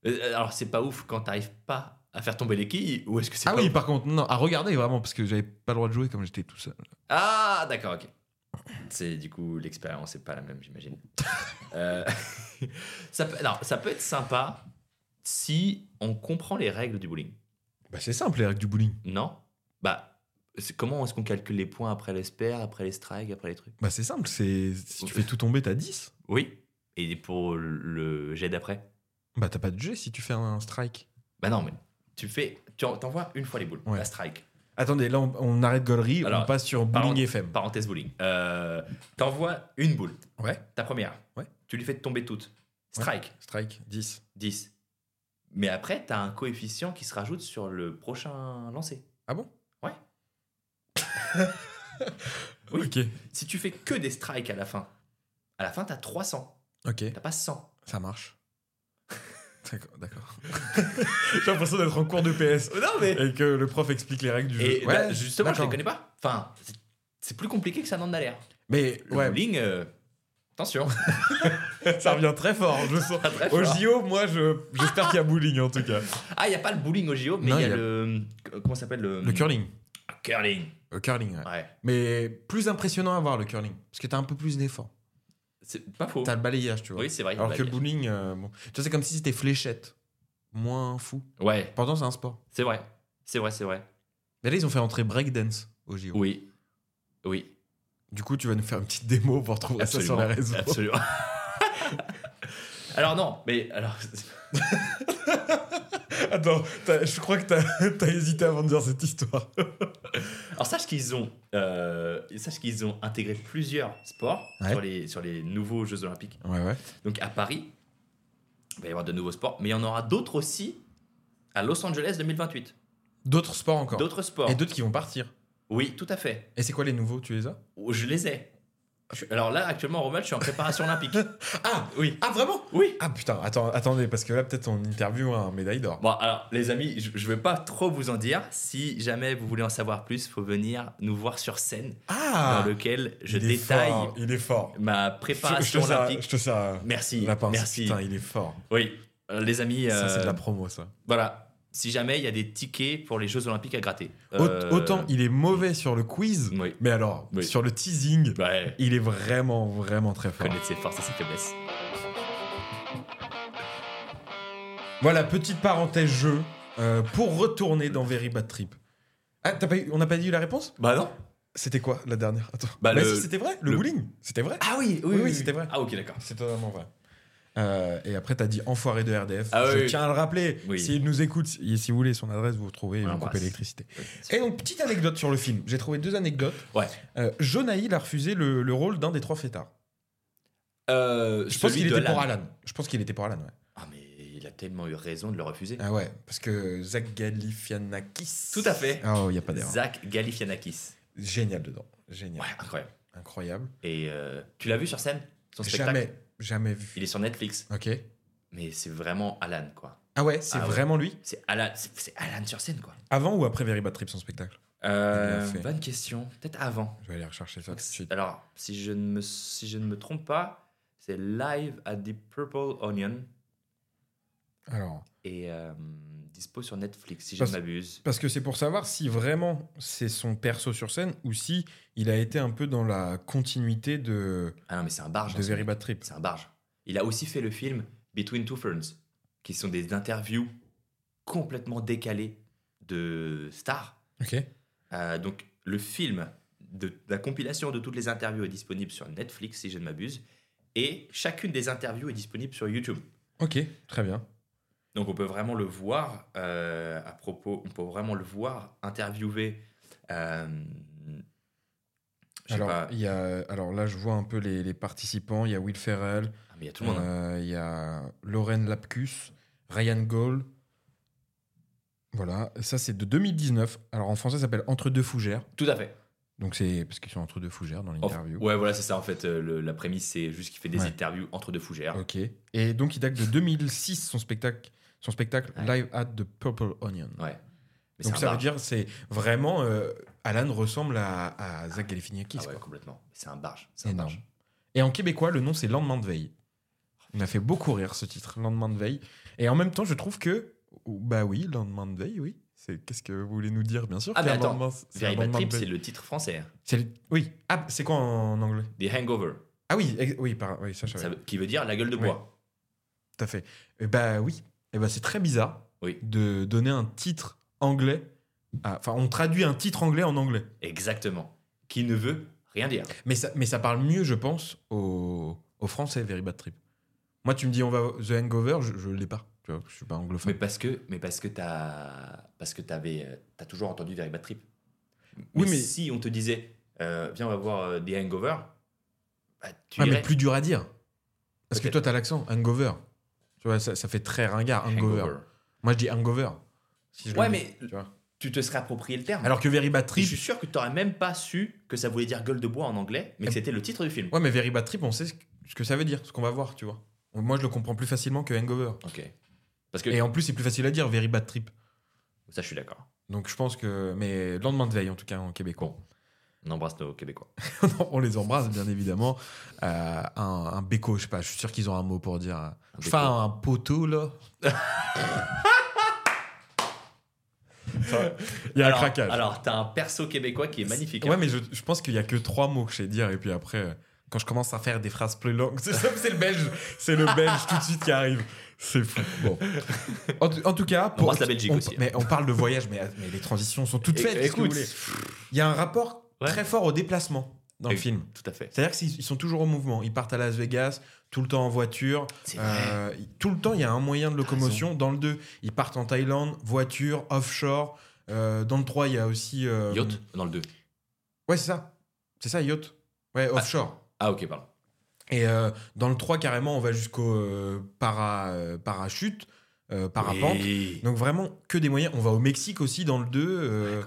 Euh, Alors, c'est pas ouf quand t'arrives pas à faire tomber les quilles ou est-ce que c'est Ah pas oui, ouf par contre, non. À regarder vraiment, parce que j'avais pas le droit de jouer comme j'étais tout seul. Ah, d'accord, ok. C'est du coup l'expérience c'est pas la même, j'imagine. Euh, ça peut, alors, ça peut être sympa si on comprend les règles du bowling. Bah, c'est simple, les règles du bowling. Non Bah, comment est-ce qu'on calcule les points après les spares, après les strikes, après les trucs? Bah, c'est simple. C'est Si tu fais tout tomber, t'as 10. Oui. Et pour le jet d'après? Bah, t'as pas de jet si tu fais un strike. Bah non, mais tu fais, tu en- t'envoies une fois les boules, Ouais. la strike. Attendez, là, on, on arrête Gollery, on passe sur Bowling FM. Parenthèse bowling. Euh, T'envoies une boule, Ouais. ta première. Ouais. Tu lui fais tomber toutes. Strike, Strike, 10. 10. Mais après, tu as un coefficient qui se rajoute sur le prochain lancer. Ah bon? Oui. Ok. Si tu fais que des strikes à la fin, à la fin, tu as 300. Ok, T'as pas 100. ça marche. D'accord, d'accord. J'ai l'impression d'être en cours de PS Non, mais. et que le prof explique les règles du Et jeu. bah, justement, je les connais pas. Enfin, c'est- plus compliqué que ça n'en a l'air. Mais Le ouais, bowling, euh, attention. ça revient très fort, je sens. Très Au fort. JO, moi, je- j'espère qu'il y a bowling en tout cas. Ah, il n'y a pas le bowling au JO, mais il y y a- le. Comment s'appelle le. Le curling. Curling. Le curling, ouais. Ouais. Mais plus impressionnant à voir le curling. Parce que t'as un peu plus d'effort. C'est pas faux. T'as le balayage, tu vois. Oui, c'est vrai. Alors que le bowling, euh, bon. tu vois, c'est comme si c'était fléchette. Moins fou. Ouais, Pourtant, c'est un sport. c'est vrai. C'est vrai, c'est vrai. Mais là, ils ont fait entrer breakdance au JO. Oui. Oui. Du coup, tu vas nous faire une petite démo pour trouver ça sur les réseaux. Absolument. Alors non, mais alors Attends, je crois que t'as as hésité avant de dire cette histoire. Alors sache qu'ils ont, euh, sache qu'ils ont intégré plusieurs sports Ouais. sur, les, sur les nouveaux Jeux Olympiques. Ouais, ouais. Donc à Paris, il va y avoir de nouveaux sports, mais il y en aura d'autres aussi à Los Angeles 2028. D'autres sports encore. D'autres sports. Et d'autres qui vont partir. Oui, tout à fait. Et c'est quoi les nouveaux? Tu les as? Oh, Je les ai. Alors là, actuellement, Romuald, je suis en préparation olympique. Ah Oui. Ah, vraiment? Oui. Ah putain, attends, attendez, parce que là, peut-être on interview un médaille d'or. Bon, alors, les amis, je, je vais pas trop vous en dire. Si jamais vous voulez en savoir plus, faut venir nous voir sur scène, Ah dans lequel je il détaille fort, Il est fort. ma Je, je préparation olympique. je te sers Merci, la pince. merci. Putain, il est fort. Oui, Euh, les amis, Ça, c'est de euh, la promo, ça. voilà. Si jamais il y a des tickets pour les Jeux Olympiques à gratter. Euh, Autant il est mauvais sur le quiz, Oui. mais alors, Oui. sur le teasing, Ouais. il est vraiment, vraiment très fort. Connaître ses forces et ses faiblesses. Voilà, petite parenthèse jeu euh, pour retourner dans Very Bad Trip. Ah, t'as pas eu- on n'a pas dit la réponse? Bah non. C'était quoi la dernière? Attends. Bah, Bah le- si, c'était vrai, le, le- bowling. C'était vrai. Ah oui, Oui, oui, c'était vrai. Ah ok, d'accord. C'est totalement vrai. Euh, et après, t'as dit enfoiré de RDF. Ah Je oui. tiens à le rappeler. Oui. S'il nous écoute, si si vous voulez son adresse, vous retrouvez vous coupez l'électricité. Et donc, petite anecdote sur le film. J'ai trouvé deux anecdotes. Ouais. Euh, a refusé le, le rôle d'un des trois fêtards. Euh, Je pense qu'il était pour Alan. Je pense qu'il était pour Alan, ouais. Ah mais il a tellement eu raison de le refuser. Ah ouais, parce que Zach Galifianakis. Tout à fait. Oh, il n'y a pas d'erreur. Zach Galifianakis. Génial dedans. Génial. Ouais, incroyable. Incroyable. Et euh, tu l'as vu sur scène Son spectacle? Jamais, jamais vu. Il est sur Netflix. Ok. Mais c'est vraiment Alan, quoi. Ah ouais, c'est Ah ouais. vraiment lui C'est Alan, c'est Alan sur scène, quoi. Avant ou après Very Bad Trip, son spectacle Euh, bonne question. Peut-être avant. Je vais aller rechercher ça tout de suite. Alors, si je ne me, si je ne me trompe pas, c'est Live at the Purple Onion Alors, et euh, dispo sur Netflix, si je Parce- ne m'abuse. parce que c'est pour savoir si vraiment c'est son perso sur scène ou si il a été un peu dans la continuité de, Ah non, mais c'est un barge. de hein, Very. Bad Trip. C'est un barge. Il a aussi fait le film Between Two Ferns, qui sont des interviews complètement décalées de stars. Ok. Euh, donc, le film, de, la compilation de toutes les interviews est disponible sur Netflix, si je ne m'abuse. Et chacune des interviews est disponible sur YouTube. Ok, très bien. Donc, on peut vraiment le voir euh, à propos, on peut vraiment le voir interviewer. euh, Alors, il y a, alors là, je vois un peu les, les participants. Il y a Will Ferrell, Ah, il y a tout le monde. hein. euh, il y a Lauren Lapkus, Ryan Gold. Voilà, ça c'est de 2019. Alors en français, ça s'appelle Entre deux fougères. Tout à fait. Donc c'est parce qu'ils sont entre deux fougères dans l'interview. ouais, voilà, c'est ça en fait. le- la prémisse, c'est juste qu'il fait des Ouais. interviews entre deux fougères. Ok. Et donc il date de 2006 son spectacle, son spectacle Ouais. Live at the Purple Onion. Ouais. Mais donc ça veut dire c'est vraiment euh, Alan ressemble à, à Zach Galifianakis. Ah ouais, quoi. complètement. C'est un barge. C'est un Énorme. barge. Et en québécois, le nom c'est Lendemain de veille. Il m'a fait beaucoup rire ce titre, Lendemain de veille. Et en même temps, je trouve que bah oui, Lendemain de veille, oui. C'est qu'est-ce que vous voulez nous dire, bien sûr. Ah, mais attends, lendemain- Very Bad lendemain de Trip, c'est le titre français. hein. C'est le- Oui. Ah, c'est quoi en anglais? The Hangover. Ah oui, oui, par... oui, ça je savais. Ça qui veut dire la gueule de Oui. bois. Tout à fait. Et bah oui. Et bah c'est très bizarre Oui. de donner un titre anglais. à- Enfin, on traduit un titre anglais en anglais. Exactement. Qui ne veut rien dire. Mais ça, mais ça parle mieux, je pense, au, au français, Very Bad Trip. Moi, tu me dis on va The Hangover, je, je l'ai pas. Tu vois, je suis pas anglophone. Mais parce que, mais parce que t'as, parce que t'avais, t'as toujours entendu Very Bad Trip. Oui, mais- si on te disait, euh, viens, on va voir euh, The Hangover, bah, tu Ouais, mais plus dur à dire. Parce que toi, t'as l'accent, hangover. Tu vois, ça, ça fait très ringard, hangover. Hangover. Moi, je dis hangover. si je le Ouais, dis, mais tu vois. tu te serais approprié le terme. Alors que Very Bad Et Trip. je suis sûr que tu n'aurais même pas su que ça voulait dire gueule de bois en anglais, mais que c'était le titre du film. Ouais, mais Very Bad Trip, on sait ce que, ça veut dire, ce qu'on va voir, tu vois. Moi, je le comprends plus facilement que hangover. Ok. Parce que Et en plus, c'est plus facile à dire, Very Bad Trip. ça, je suis d'accord. Donc, je pense que. Mais lendemain de veille, en tout cas, en québécois. On embrasse nos Québécois. on les embrasse, bien évidemment. Euh, un, un béco, je sais pas, je suis sûr qu'ils ont un mot pour dire. euh, Enfin, un poteau, là. Il y a alors, un craquage. Alors, t'as un perso québécois qui est magnifique. hein. Ouais, mais je, je pense qu'il y a que trois mots que je sais dire, et puis après, euh, quand je commence à faire des phrases plus longues, c'est ça, c'est le belge, c'est le belge tout de suite qui arrive. C'est fou. Bon. En, tout- en tout cas, On embrasse la Belgique on- aussi, hein. Mais on parle de voyage, mais, mais les transitions sont toutes faites. écoute, Il y a un rapport Ouais. très fort au déplacement. dans le film. Tout à fait. C'est-à-dire qu'ils ils sont toujours au mouvement. Ils partent à Las Vegas, tout le temps en voiture. Euh, tout le temps, il y a un moyen de locomotion. Dans le 2, ils partent en Thaïlande, voiture, offshore. Euh, dans le 3, il y a aussi. euh, Yacht dans le 2. Ouais, c'est ça. C'est ça, yacht. Ouais, offshore. Ah, ok, pardon. Et dans le 3, carrément, on va jusqu'au para, parachute, euh, parapente. Oui. Donc vraiment que des moyens. On va au Mexique aussi dans le 2. euh.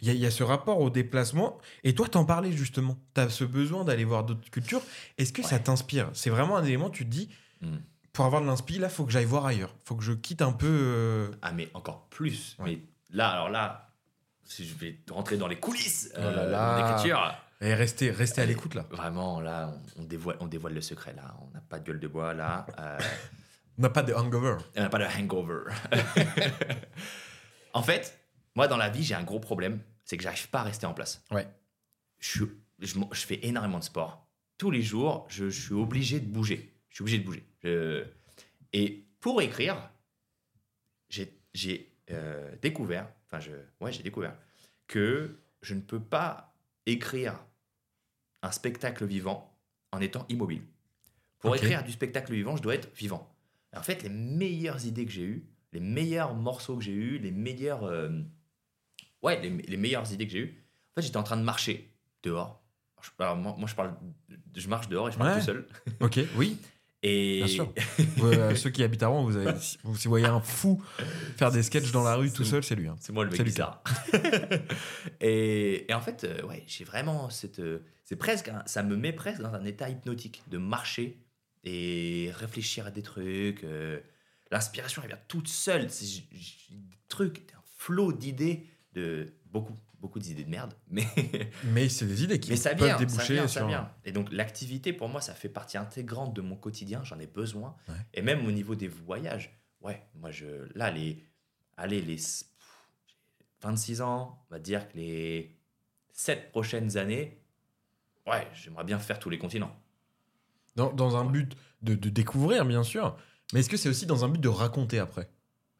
Il y, a- il y a ce rapport au déplacement. Et toi, t'en parlais justement. T'as ce besoin d'aller voir d'autres cultures. Est-ce que ça t'inspire? C'est vraiment un élément, tu te dis, Hmm. pour avoir de l'inspi, là, faut que j'aille voir ailleurs. Faut que je quitte un peu. euh, Ah, mais encore plus. Ouais. Mais là, alors là, si je vais rentrer dans les coulisses Oh là euh, là. Et rester, rester à l'écoute, là. vraiment, là, on, on dévoile, on dévoile le secret, là. On n'a pas de gueule de bois, là. Euh, On n'a pas de hangover. on n'a pas de hangover. en fait, moi, dans la vie, j'ai un gros problème. C'est que j'arrive pas à rester en place. Ouais. Je, fais énormément de sport. Tous les jours, je, je suis obligé de bouger. Je suis obligé de bouger. Et pour écrire, j'ai euh, découvert, enfin, je, ouais, j'ai découvert que je ne peux pas écrire un spectacle vivant en étant immobile. Pour écrire du spectacle vivant, je dois être vivant. En fait, les meilleures idées que j'ai eues, les meilleurs morceaux que j'ai eus, les meilleurs, euh, ouais, les, les meilleures idées que j'ai eues, en fait, j'étais en train de marcher dehors. Je- alors, moi, moi, je parle, je marche dehors et je parle Ouais. tout seul. Ok, oui, Et bien sûr. Euh, ceux qui habitent à Rouen, vous, avez, vous si vous voyez un fou faire des sketchs dans la rue tout seul, c'est lui. hein. C'est moi le mec C'est bizarre. et, et en fait, euh, ouais, j'ai vraiment cette. c'est presque. un- ça me met presque dans un état hypnotique de marcher et réfléchir à des trucs. euh, L'inspiration, elle vient toute seule. C'est des trucs, un flot d'idées, de beaucoup, beaucoup d'idées de merde. Mais, Mais c'est des idées qui mais ça peuvent vient, ça déboucher ça sur. vient. Et donc, l'activité, pour moi, ça fait partie intégrante de mon quotidien. J'en ai besoin. Ouais. Et même au niveau des voyages, ouais, moi, je, là, les, allez, les pff, j'ai 26 ans, on va dire que les 7 prochaines années, ouais, j'aimerais bien faire tous les continents. Dans, dans un but de, de découvrir, bien sûr. Mais est-ce que c'est aussi dans un but de raconter après?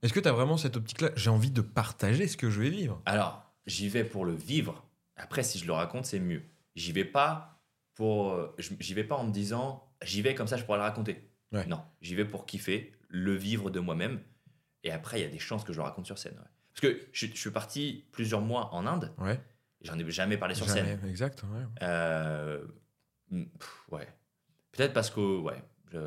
Est-ce que tu as vraiment cette optique-là J'ai envie de partager ce que je vais vivre? Alors, j'y vais pour le vivre. Après, si je le raconte, c'est mieux. J'y vais pas pour, euh, j'y vais pas en me disant, j'y vais comme ça, je pourrais le raconter. Ouais. Non, j'y vais pour kiffer, le vivre de moi-même. Et après, il y a des chances que je le raconte sur scène. ouais. Parce que je, je suis parti plusieurs mois en Inde. Ouais. J'en ai jamais parlé sur Jamais. scène. Exact. ouais. Euh, pff, ouais. Peut-être parce que, ouais, je,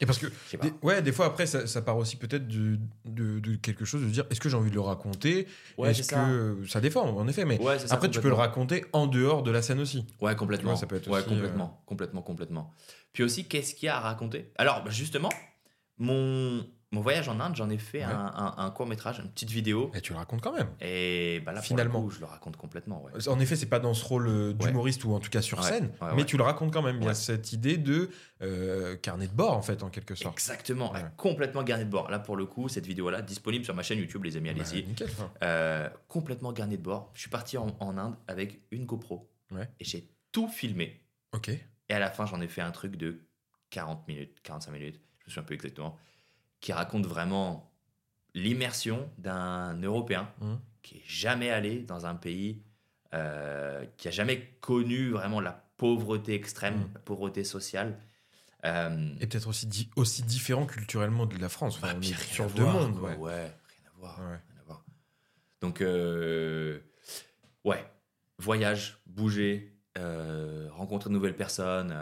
Et parce que, des, ouais, des fois après, ça, ça part aussi peut-être de, de, de quelque chose de dire est-ce que j'ai envie de le raconter? Ouais, Est-ce que ça. défend, en effet, mais Ouais, c'est ça, après, tu peux le raconter en dehors de la scène aussi. Ouais, complètement. Ouais, ça peut être ouais, aussi, complètement, complètement, complètement. Puis aussi, qu'est-ce qu'il y a à raconter? Alors, bah, justement, mon, mon voyage en Inde, j'en ai fait Ouais. un, court métrage, une petite vidéo. Et tu le racontes quand même. Et bah là, Finalement. pour le coup, je le raconte complètement. Ouais. En effet, c'est pas dans ce rôle euh, d'humoriste ou en tout cas sur scène, mais tu le racontes quand même. Il y a cette idée de euh, carnet de bord en fait, en quelque sorte. Exactement, complètement garni de bord. Là, pour le coup, cette vidéo-là, disponible sur ma chaîne YouTube, les amis, allez-y. enfin. Euh, complètement garni de bord. Je suis parti en, en Inde avec une GoPro. Et j'ai tout filmé. Ok. Et à la fin, j'en ai fait un truc de 40 minutes, 45 minutes, je me souviens un peu exactement, qui raconte vraiment l'immersion d'un Européen Mhm. qui est jamais allé dans un pays, euh, qui a jamais connu vraiment la pauvreté extrême, Mhm. la pauvreté sociale. Euh, Et peut-être aussi, di- aussi différent culturellement de la France. Enfin, bah, on puis est rien sur deux mondes. Ouais. Ouais, rien à voir. Ouais. rien à voir. Donc, euh, ouais, voyage, bouger, rencontrer de nouvelles personnes.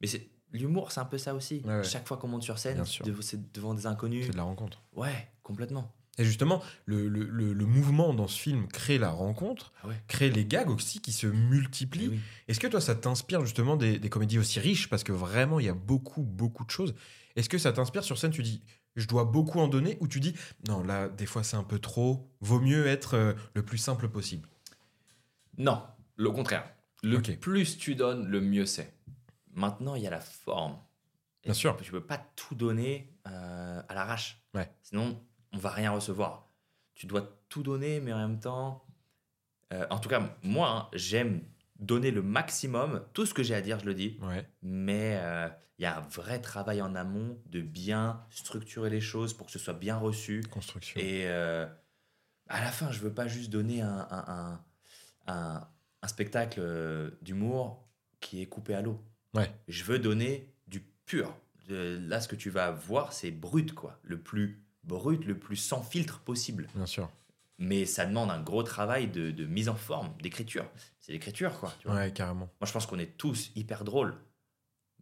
mais c'est l'humour, c'est un peu ça aussi. Ouais, ouais. Chaque fois qu'on monte sur scène, c'est devant des inconnus. C'est de la rencontre. Ouais, complètement. Et justement, le, le- le- le mouvement dans ce film crée la rencontre, Ah ouais. crée les gags aussi qui se multiplient. Eh oui. Est-ce que toi, ça t'inspire justement des, des comédies aussi riches? Parce que vraiment, il y a beaucoup, beaucoup de choses. Est-ce que ça t'inspire sur scène? Tu dis, je dois beaucoup en donner? Ou tu dis, non, là, des fois, c'est un peu trop. Vaut mieux être euh, le plus simple possible. Non, le contraire. Le plus tu donnes, le mieux c'est. Maintenant, il y a la forme. Et Bien sûr. Tu peux pas tout donner euh, à l'arrache. Ouais. Sinon, on va rien recevoir. Tu dois tout donner, mais en même temps. euh, en tout cas, moi, hein, j'aime donner le maximum. Tout ce que j'ai à dire, je le dis. Ouais. Mais euh, il y a un vrai travail en amont de bien structurer les choses pour que ce soit bien reçu. Construction. Et euh, à la fin, je veux pas juste donner un, un, un, un- un spectacle euh, d'humour qui est coupé à l'eau. Ouais. Je veux donner du pur. Euh, là, ce que tu vas voir, c'est brut, quoi. Le plus brut, le plus sans filtre possible. Bien sûr. Mais ça demande un gros travail de, de mise en forme, d'écriture. C'est l'écriture, quoi. tu vois. Ouais, carrément. Moi, je pense qu'on est tous hyper drôles.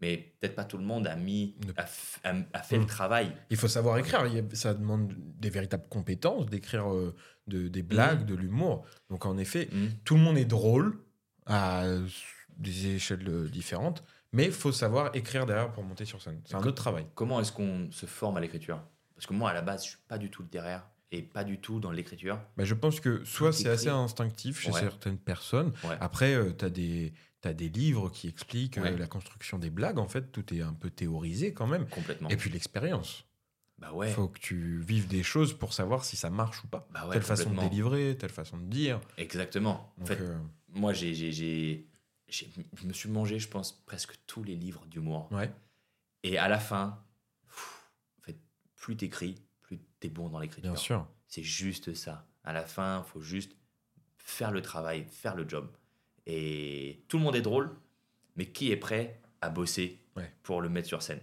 Mais peut-être pas tout le monde a mis, a, f- a- a fait le travail. Il faut savoir écrire. Ça demande des véritables compétences d'écrire euh, de- des blagues, Mhm. de l'humour. Donc, en effet, Mm. tout le monde est drôle à des échelles euh, différentes, mais il faut savoir écrire derrière pour monter sur scène. C'est un autre travail. Comment est-ce qu'on se forme à l'écriture? Parce que moi, à la base, je suis pas du tout littéraire et pas du tout dans l'écriture. Bah, je pense que soit c'est assez instinctif chez Ouais. certaines personnes. Ouais. Après, tu as des. T'as des livres qui expliquent euh, la construction des blagues. En fait, tout est un peu théorisé quand même. Complètement. Et puis l'expérience. bah Il ouais. faut que tu vives des choses pour savoir si ça marche ou pas. Bah ouais, telle façon de délivrer, telle façon de dire. Exactement. En fait, euh, moi, j'ai, j'ai, j'ai- j'ai- je me suis mangé, je pense, presque tous les livres d'humour. ouais. Et à la fin, pff, en fait, plus t'écris, plus t'es bon dans l'écriture. Bien sûr. C'est juste ça. À la fin, il faut juste faire le travail, faire le job. Et tout le monde est drôle, mais qui est prêt à bosser Ouais. pour le mettre sur scène?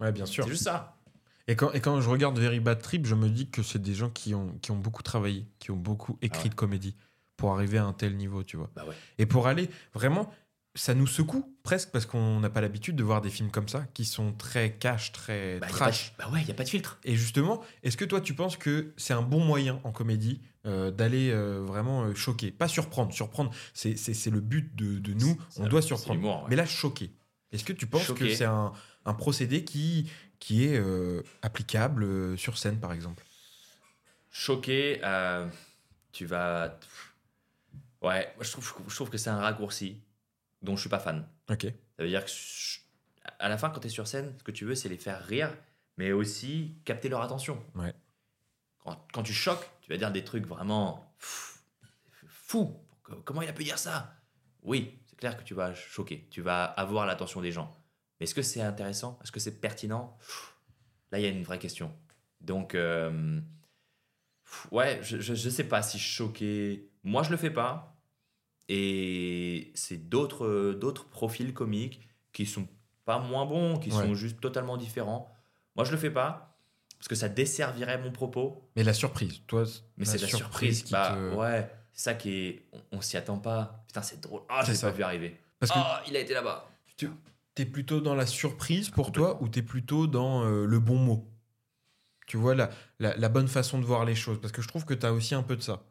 Ouais, bien sûr. C'est juste ça. Et quand, et quand je regarde Very Bad Trip, je me dis que c'est des gens qui ont, qui ont beaucoup travaillé, qui ont beaucoup écrit Ah ouais. de comédie pour arriver à un tel niveau, tu vois. Bah ouais. Et pour aller, vraiment, ça nous secoue presque parce qu'on n'a pas l'habitude de voir des films comme ça, qui sont très cash, très Bah, y de- trash. bah ouais, il n'y a pas de filtre. Et justement, est-ce que toi, tu penses que c'est un bon moyen en comédie euh, d'aller euh, vraiment euh, choquer? Pas surprendre. Surprendre, c'est- c'est c'est le but de, de nous. On doit surprendre. ouais. Mais là, choquer. Est-ce que tu penses que Choquer. c'est un, un procédé qui, qui est euh, applicable sur scène, par exemple? Choqué, euh, tu vas. Ouais, moi, je trouve, je trouve que c'est un raccourci dont je suis pas fan. Ok. Ça veut dire que je- à la fin, quand tu es sur scène, ce que tu veux, c'est les faire rire, mais aussi capter leur attention. Ouais. Quand, quand tu choques, tu vas dire des trucs vraiment fous. Comment il a pu dire ça? Oui, c'est clair que tu vas choquer. Tu vas avoir l'attention des gens. Mais est-ce que c'est intéressant? Est-ce que c'est pertinent? Là, il y a une vraie question. Donc, euh, ouais, je, je, je sais pas si choquer. Moi, je le fais pas. Et c'est d'autres d'autres profils comiques qui sont pas moins bons, qui Ouais. sont juste totalement différents. Moi, je le fais pas parce que ça desservirait mon propos. Mais la surprise, toi, Mais c'est la surprise. qui Bah te- ouais, c'est ça qui est. On, on s'y attend pas. Putain, c'est drôle. Ah, je l'ai ça. pas vu arriver. Parce que Ah, il a été là-bas. T'es plutôt dans la surprise pour toi ou t'es plutôt dans euh, le bon mot? Tu vois, la, la, la bonne façon de voir les choses. Parce que je trouve que t'as aussi un peu de ça.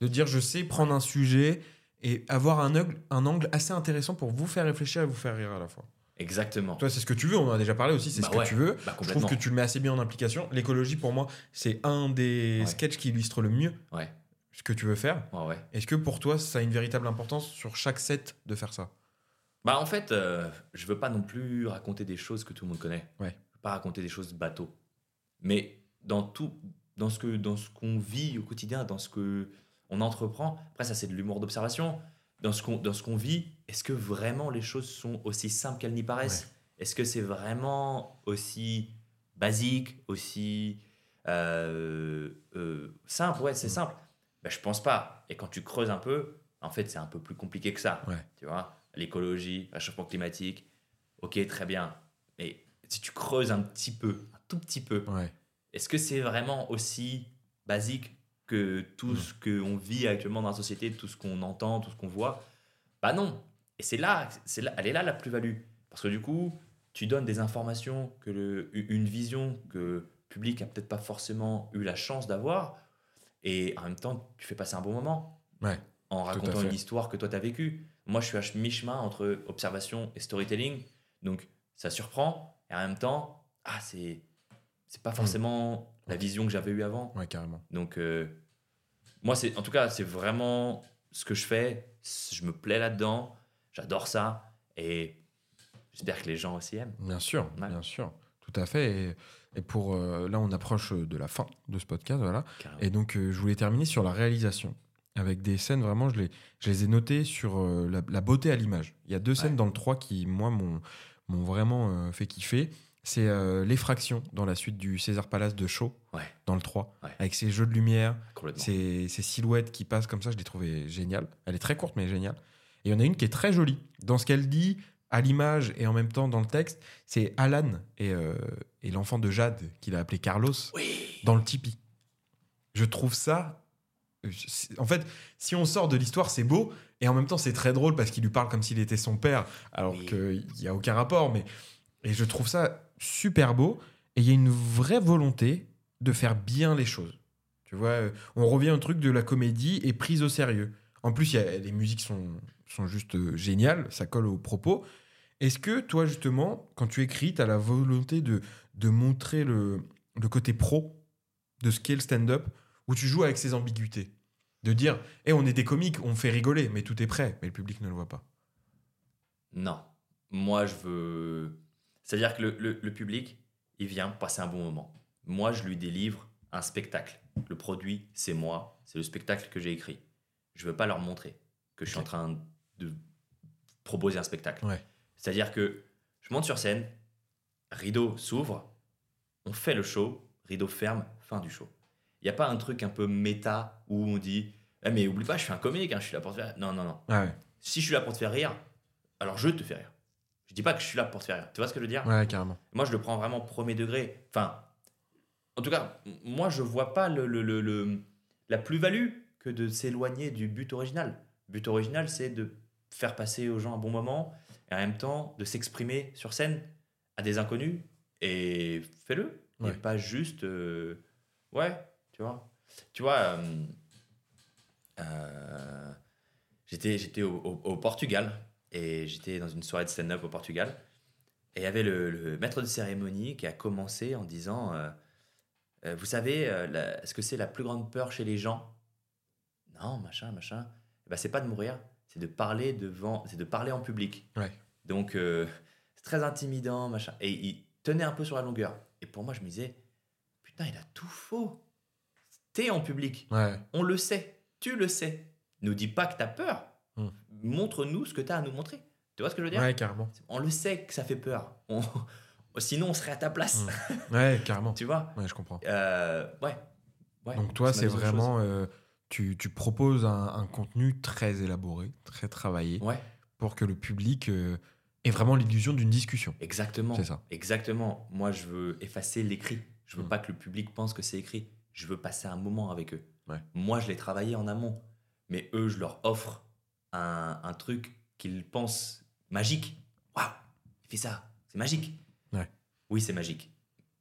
De dire, je sais prendre un sujet et avoir un angle, un angle assez intéressant pour vous faire réfléchir et vous faire rire à la fois. Exactement. Toi, c'est ce que tu veux, on en a déjà parlé aussi, c'est Bah ce que tu veux. Bah, Je trouve que tu le mets assez bien en application. L'écologie, pour moi, c'est un des Ouais. sketchs qui illustre le mieux Ouais. ce que tu veux faire. Est-ce que pour toi, ça a une véritable importance sur chaque set de faire ça? Bah en fait, euh, je veux pas non plus raconter des choses que tout le monde connaît. Ouais. Je veux pas raconter des choses bateau. Mais dans tout, dans ce que, dans ce qu'on vit au quotidien, dans ce que on entreprend. Après ça c'est de l'humour d'observation. Dans ce qu'on, vit, est-ce que vraiment les choses sont aussi simples qu'elles n'y paraissent? Est-ce que c'est vraiment aussi basique, aussi euh, euh, simple? Ouais, c'est simple. Ben, je pense pas. Et quand tu creuses un peu, en fait, c'est un peu plus compliqué que ça. Ouais. Tu vois, l'écologie, le réchauffement climatique, ok, très bien. Mais si tu creuses un petit peu, un tout petit peu, Ouais. est-ce que c'est vraiment aussi basique que tout Mm. ce qu'on vit actuellement dans la société, tout ce qu'on entend, tout ce qu'on voit Bah non. Et c'est là, c'est là, elle est là la plus-value. Parce que du coup, tu donnes des informations, que le, une vision que le public a peut-être pas forcément eu la chance d'avoir. Et en même temps, tu fais passer un bon moment Ouais. en racontant une histoire que toi tu as vécue. Moi, je suis à mi-chemin entre observation et storytelling. Donc, ça surprend. Et en même temps, ah, c'est c'est pas forcément la vision que j'avais eue avant. Ouais, carrément. Donc, euh, moi, c'est en tout cas, c'est vraiment ce que je fais. Je me plais là-dedans. J'adore ça. Et j'espère que les gens aussi aiment. Bien sûr, Ouais. bien sûr. Tout à fait. Et, et pour euh, là, on approche de la fin de ce podcast, voilà. Carrément. Et donc, euh, je voulais terminer sur la réalisation. Avec des scènes, vraiment, je les, je les ai notées sur euh, la, la beauté à l'image. Il y a deux scènes dans le 3 qui, moi, m'ont m'ont vraiment fait kiffer. C'est euh, l'effraction dans la suite du César Palace de Shaw, Ouais. dans le 3, Ouais. avec ses jeux de lumière, ces silhouettes qui passent comme ça, je l'ai trouvé génial. Elle est très courte, mais géniale. Et il y en a une qui est très jolie. Dans ce qu'elle dit, à l'image et en même temps dans le texte, c'est Alan et, euh, et l'enfant de Jade, qu'il a appelé Carlos, dans le Tipeee. Je trouve ça. c'est- En fait, si on sort de l'histoire, c'est beau. Et en même temps, c'est très drôle parce qu'il lui parle comme s'il était son père, alors Oui. qu'il n'y a aucun rapport. Mais... Et je trouve ça super beau. Et il y a une vraie volonté de faire bien les choses. Tu vois, euh, on revient au truc de la comédie et prise au sérieux. En plus, y a- les musiques sont, sont juste euh, géniales, ça colle au propos. Est-ce que toi, justement, quand tu écris, tu as la volonté de, de montrer le, le côté pro de ce qu'est le stand-up, où tu joues avec ses ambiguïtés? De dire, eh, on est des comiques, on fait rigoler, mais tout est prêt, mais le public ne le voit pas. Non. Moi, je veux. C'est-à-dire que le, le- le public, il vient passer un bon moment. Moi, je lui délivre un spectacle. Le produit, c'est moi. C'est le spectacle que j'ai écrit. Je veux pas leur montrer que je suis en train de proposer un spectacle. Ouais. C'est-à-dire que je monte sur scène, rideau s'ouvre, on fait le show, rideau ferme, fin du show. Il n'y a pas un truc un peu méta où on dit Eh, mais oublie pas, je suis un comique, hein, je suis là pour te faire. Non, non, non Ah ouais, si je suis là pour te faire rire, alors je te fais rire. Je dis pas que je suis là pour te faire rire. Tu vois ce que je veux dire? Ouais carrément. Moi, je le prends vraiment premier degré. Enfin, en tout cas, moi, je vois pas le, le- le- le- la plus-value que de s'éloigner du but original. Le but original, c'est de faire passer aux gens un bon moment et en même temps de s'exprimer sur scène à des inconnus et fais-le. Ouais. Et pas juste. euh, ouais, tu vois. Tu vois, euh, euh, j'étais, j'étais au, au- au Portugal et j'étais dans une soirée de stand-up au Portugal. Et il y avait le, le maître de cérémonie qui a commencé en disant euh, Euh, Vous savez, euh, la- est-ce que c'est la plus grande peur chez les gens? Non, machin, machin. Ben, c'est pas de mourir, c'est de parler devant, c'est de parler en public. Ouais. Donc, c'est très intimidant, machin. Et il tenait un peu sur la longueur. Et pour moi, je me disais Putain, il a tout faux. T'es en public. Ouais, On le sait. Tu le sais. Nous dis pas que t'as peur. Hmm. Montre-nous ce que t'as à nous montrer. Tu vois ce que je veux dire ouais, carrément. On le sait que ça fait peur. On- Sinon, on serait à ta place. Ouais, carrément. tu vois Ouais, je comprends. Euh, Ouais. Ouais, Donc toi, c'est vraiment... euh, tu, tu proposes un, un contenu très élaboré, très travaillé. Ouais, pour que le public euh, ait vraiment l'illusion d'une discussion. exactement. C'est ça. Exactement. Moi, je veux effacer l'écrit. Je veux Hmm. pas que le public pense que c'est écrit. Je veux passer un moment avec eux. Ouais. Moi, je l'ai travaillé en amont. Mais eux, je leur offre un, un truc qu'ils pensent magique. Waouh, il fait ça. C'est magique. Ouais. Oui, c'est magique.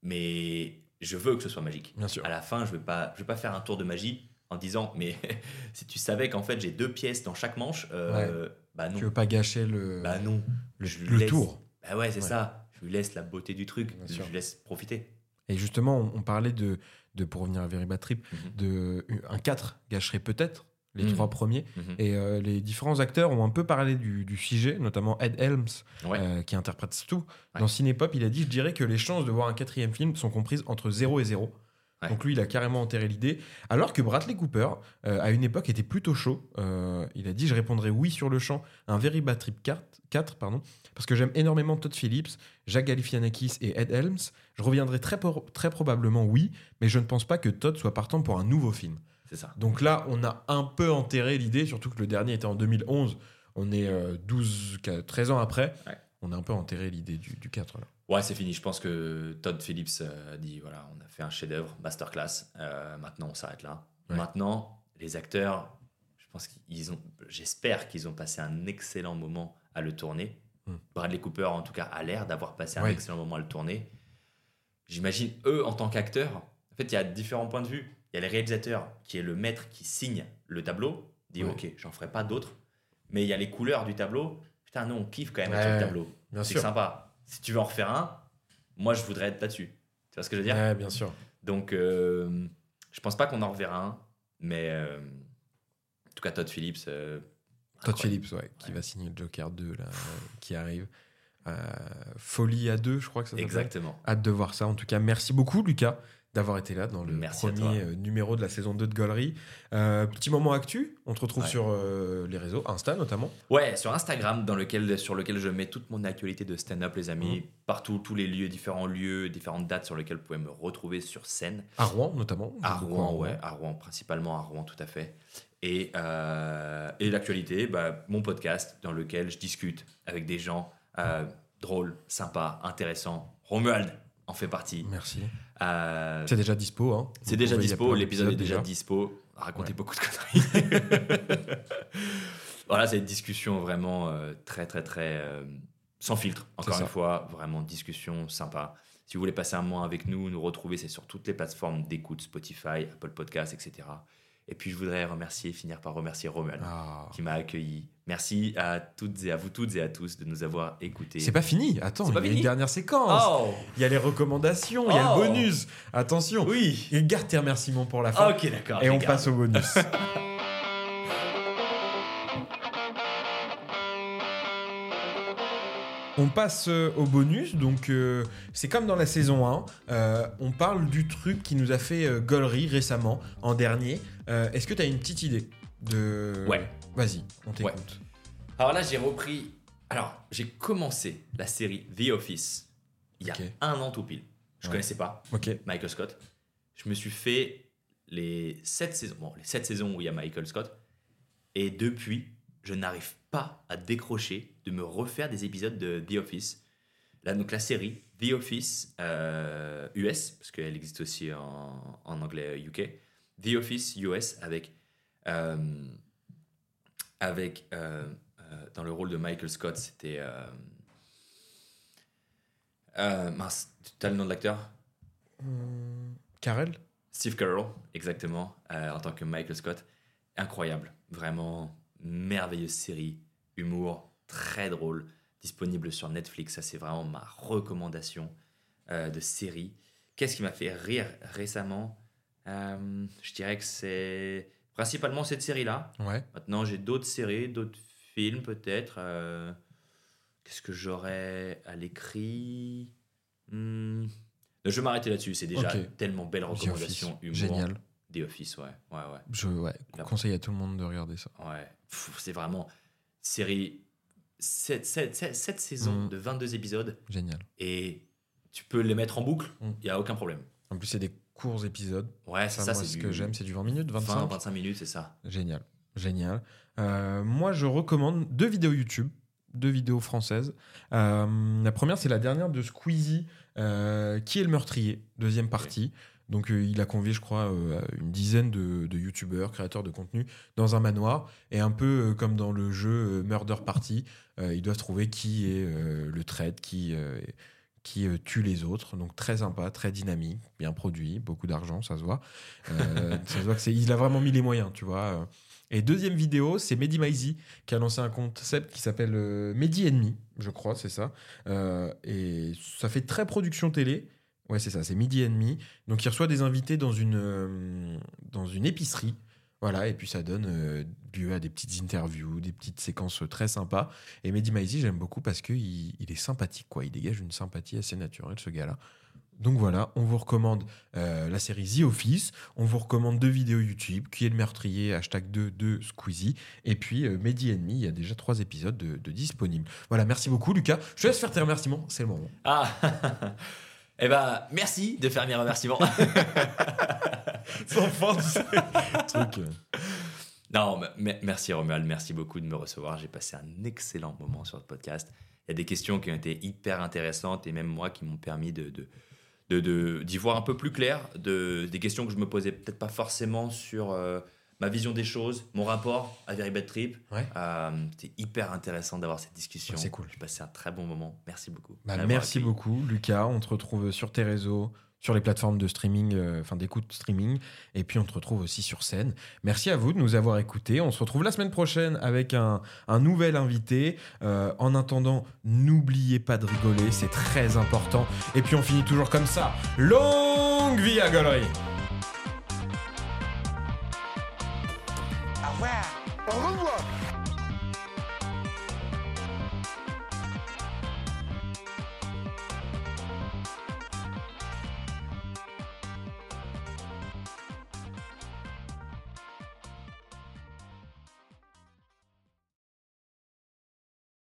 Mais je veux que ce soit magique. Bien sûr. À la fin, je ne vais, pas- je vais pas faire un tour de magie en disant Mais si tu savais qu'en fait j'ai deux pièces dans chaque manche, euh, bah non. Tu veux pas gâcher le, Bah non. le, je le laisse- tour. Bah ouais, c'est Ouais. ça. Je lui laisse la beauté du truc. Bien je sûr. lui laisse profiter. Et justement, on, on parlait de, de, pour revenir à Very Bad Trip, Mhm. de un 4 gâcherait peut-être les Mhm. trois premiers. Mhm. Et euh, les différents acteurs ont un peu parlé du, du sujet, notamment Ed Helms, Ouais. euh, qui interprète. Ouais. Dans Cinépop, il a dit Je dirais que les chances de voir un quatrième film sont comprises entre 0 et 0. Ouais. Donc lui, il a carrément enterré l'idée. Alors que Bradley Cooper, euh, à une époque, était plutôt chaud. Il a dit Je répondrai oui sur le champ à un Very Bad Trip 4, 4 pardon, parce que j'aime énormément Todd Phillips, Jacques Galifianakis et Ed Helms. Je reviendrai très, por- très probablement oui, mais je ne pense pas que Todd soit partant pour un nouveau film. C'est ça. Donc là, on a un peu enterré l'idée, surtout que le dernier était en 2011. On est euh, 12, 13 ans après. Ouais. On a un peu enterré l'idée du, du 4. Là. Ouais, c'est fini. Je pense que Todd Phillips euh, a dit voilà, on a fait un chef-d'œuvre, masterclass. Euh, maintenant, on s'arrête là. Ouais. Maintenant, les acteurs, je pense qu'ils ont, j'espère qu'ils ont passé un excellent moment à le tourner. Hmm. Bradley Cooper, en tout cas, a l'air d'avoir passé un Ouais. excellent moment à le tourner. J'imagine eux en tant qu'acteurs. En fait, il y a différents points de vue. Il y a les réalisateurs qui est le maître qui signe le tableau, dit Ouais. ok, j'en ferai pas d'autres. Mais il y a les couleurs du tableau. Putain, non, on kiffe quand même Ouais, le tableau. C'est sympa. Si tu veux en refaire un, moi je voudrais être là-dessus. Tu vois ce que je veux dire Ouais, bien sûr. Donc, euh, je pense pas qu'on en reverra un, mais euh, en tout cas, Todd Phillips. euh, Todd. Phillips, ouais, qui va signer le Joker 2, là, qui arrive. Folie à 2, je crois que ça s'appelle. Exactement. Hâte de voir ça. En tout cas, merci beaucoup, Lucas, d'avoir été là dans le Merci premier euh, numéro de la saison 2 de Gollery. Euh, petit moment actu, on te retrouve Ouais. sur euh, les réseaux, Insta notamment. Ouais, sur Instagram, dans lequel, sur lequel je mets toute mon actualité de stand-up, les amis. Mhm. Partout, tous les lieux, différents lieux, différentes dates sur lesquelles vous pouvez me retrouver sur scène. À Rouen notamment. À Beaucoup Rouen, ouais. À Rouen, principalement à Rouen, tout à fait. Et, euh, et l'actualité, bah, mon podcast dans lequel je discute avec des gens drôles, sympas, intéressants. Romuald en fait partie. Merci. Euh, C'est déjà dispo. Hein. c'est déjà dispo, l'épisode est déjà dispo. Racontez beaucoup de conneries. voilà, c'est une discussion vraiment euh, très, très, très euh, sans filtre. Encore une fois, vraiment discussion sympa. Si vous voulez passer un moment avec nous, nous retrouver, c'est sur toutes les plateformes d'écoute, Spotify, Apple Podcasts, etc. Et puis je voudrais remercier, finir par remercier Romuald Ah. qui m'a accueilli. Merci à toutes et à vous toutes et à tous de nous avoir écoutés. C'est pas fini. Attends, il y a fini une dernière séquence. Oh Il y a les recommandations, il y a Oh. le bonus. Attention. Oui Et garde tes remerciements pour la fin. Ok, d'accord. Et on passe au bonus. On passe euh, au bonus, donc euh, c'est comme dans la saison 1, euh, on parle du truc qui nous a fait euh, récemment, en dernier. Est-ce que tu as une petite idée de... Ouais. Vas-y, on t'écoute. Alors là, j'ai repris. Alors, j'ai commencé la série The Office il y a un an tout pile. Je Ouais. connaissais pas Ok. Michael Scott. Je me suis fait les sept saisons, bon, les sept saisons où il y a Michael Scott. Et depuis, je n'arrive pas à décrocher de me refaire des épisodes de The Office. Là, donc la série The Office euh, US, parce qu'elle existe aussi en, en anglais UK. The Office US avec, euh, avec euh, euh, dans le rôle de Michael Scott, c'était. Euh, euh, mince, tu as le nom de l'acteur? Hum, Karel Steve Carell, exactement, euh, en tant que Michael Scott. Incroyable, vraiment merveilleuse série, humour très drôle, disponible sur Netflix. Ça, c'est vraiment ma recommandation euh, de série. Qu'est-ce qui m'a fait rire récemment? Euh, Je dirais que c'est principalement cette série-là. Ouais. Maintenant, j'ai d'autres séries, d'autres films peut-être. euh, Qu'est-ce que j'aurais à l'écrit? Hmm. Je vais m'arrêter là-dessus. C'est déjà tellement belle recommandation. Humour. Génial. The Office, ouais. Ouais, ouais. Je ouais, conseille à tout le monde de regarder ça. ouais. C'est vraiment série. 7, saisons Mm. de 22 épisodes Génial. et tu peux les mettre en boucle, il Mm. n'y a aucun problème. En plus, c'est des courts épisodes. Ouais, c'est Ça, ça, moi, ce du que j'aime, c'est du 20 minutes, 25. 20, 25 minutes, c'est ça. Génial, génial. Euh, moi, je recommande deux vidéos YouTube, deux vidéos françaises. Euh, la première, c'est la dernière de Squeezie, euh, qui est le meurtrier, deuxième partie. Donc, euh, il a convié, je crois, euh, une dizaine de, de YouTubeurs, créateurs de contenu, dans un manoir. Et un peu euh, comme dans le jeu Murder Party, ils doivent trouver qui est le traître, qui, qui tue les autres. Donc, très sympa, très dynamique, bien produit, beaucoup d'argent, ça se voit. Ça se voit que c'est, il a vraiment mis les moyens, tu vois. Et deuxième vidéo, c'est Mehdi Maizi qui a lancé un concept qui s'appelle Mehdi Ennemi, je crois, c'est ça. Et ça fait très production télé. Ouais, c'est ça, c'est Midi Ennemi. Donc il reçoit des invités dans une, euh, dans une épicerie. Voilà, et puis ça donne euh, lieu à des petites interviews, des petites séquences très sympas. Et Mehdi Maizi, j'aime beaucoup parce qu'il il est sympathique, quoi. Il dégage une sympathie assez naturelle, ce gars-là. Donc voilà, on vous recommande euh, la série The Office, on vous recommande deux vidéos YouTube, qui est le meurtrier, hashtag 2 de Squeezie, et puis euh, Mehdi Ennemi, il y a déjà trois épisodes de, de disponibles. Voilà, merci beaucoup Lucas. Je te laisse faire tes remerciements, c'est le moment. Ah Eh ben, merci de faire mes remerciements. Sans fin, tu sais. Truc, euh, Non, mais- merci Romuald, merci beaucoup de me recevoir. J'ai passé un excellent moment sur le podcast. Il y a des questions qui ont été hyper intéressantes et même moi qui m'ont permis de, de, de- de- d'y voir un peu plus clair, de, des questions que je me posais peut-être pas forcément sur euh, ma vision des choses, mon rapport à Very Bad Trip. Ouais. Euh, C'était hyper intéressant d'avoir cette discussion. C'est cool. J'ai passé un très bon moment. Merci beaucoup. Bah, merci accueilli. beaucoup, Lucas. On te retrouve sur tes réseaux, sur les plateformes de streaming, euh, enfin d'écoute streaming. Et puis on te retrouve aussi sur scène. Merci à vous de nous avoir écoutés. On se retrouve la semaine prochaine avec un, un nouvel invité. Euh, en attendant, n'oubliez pas de rigoler, c'est très important. Et puis on finit toujours comme ça. Longue vie à Galerie Au revoir. Au revoir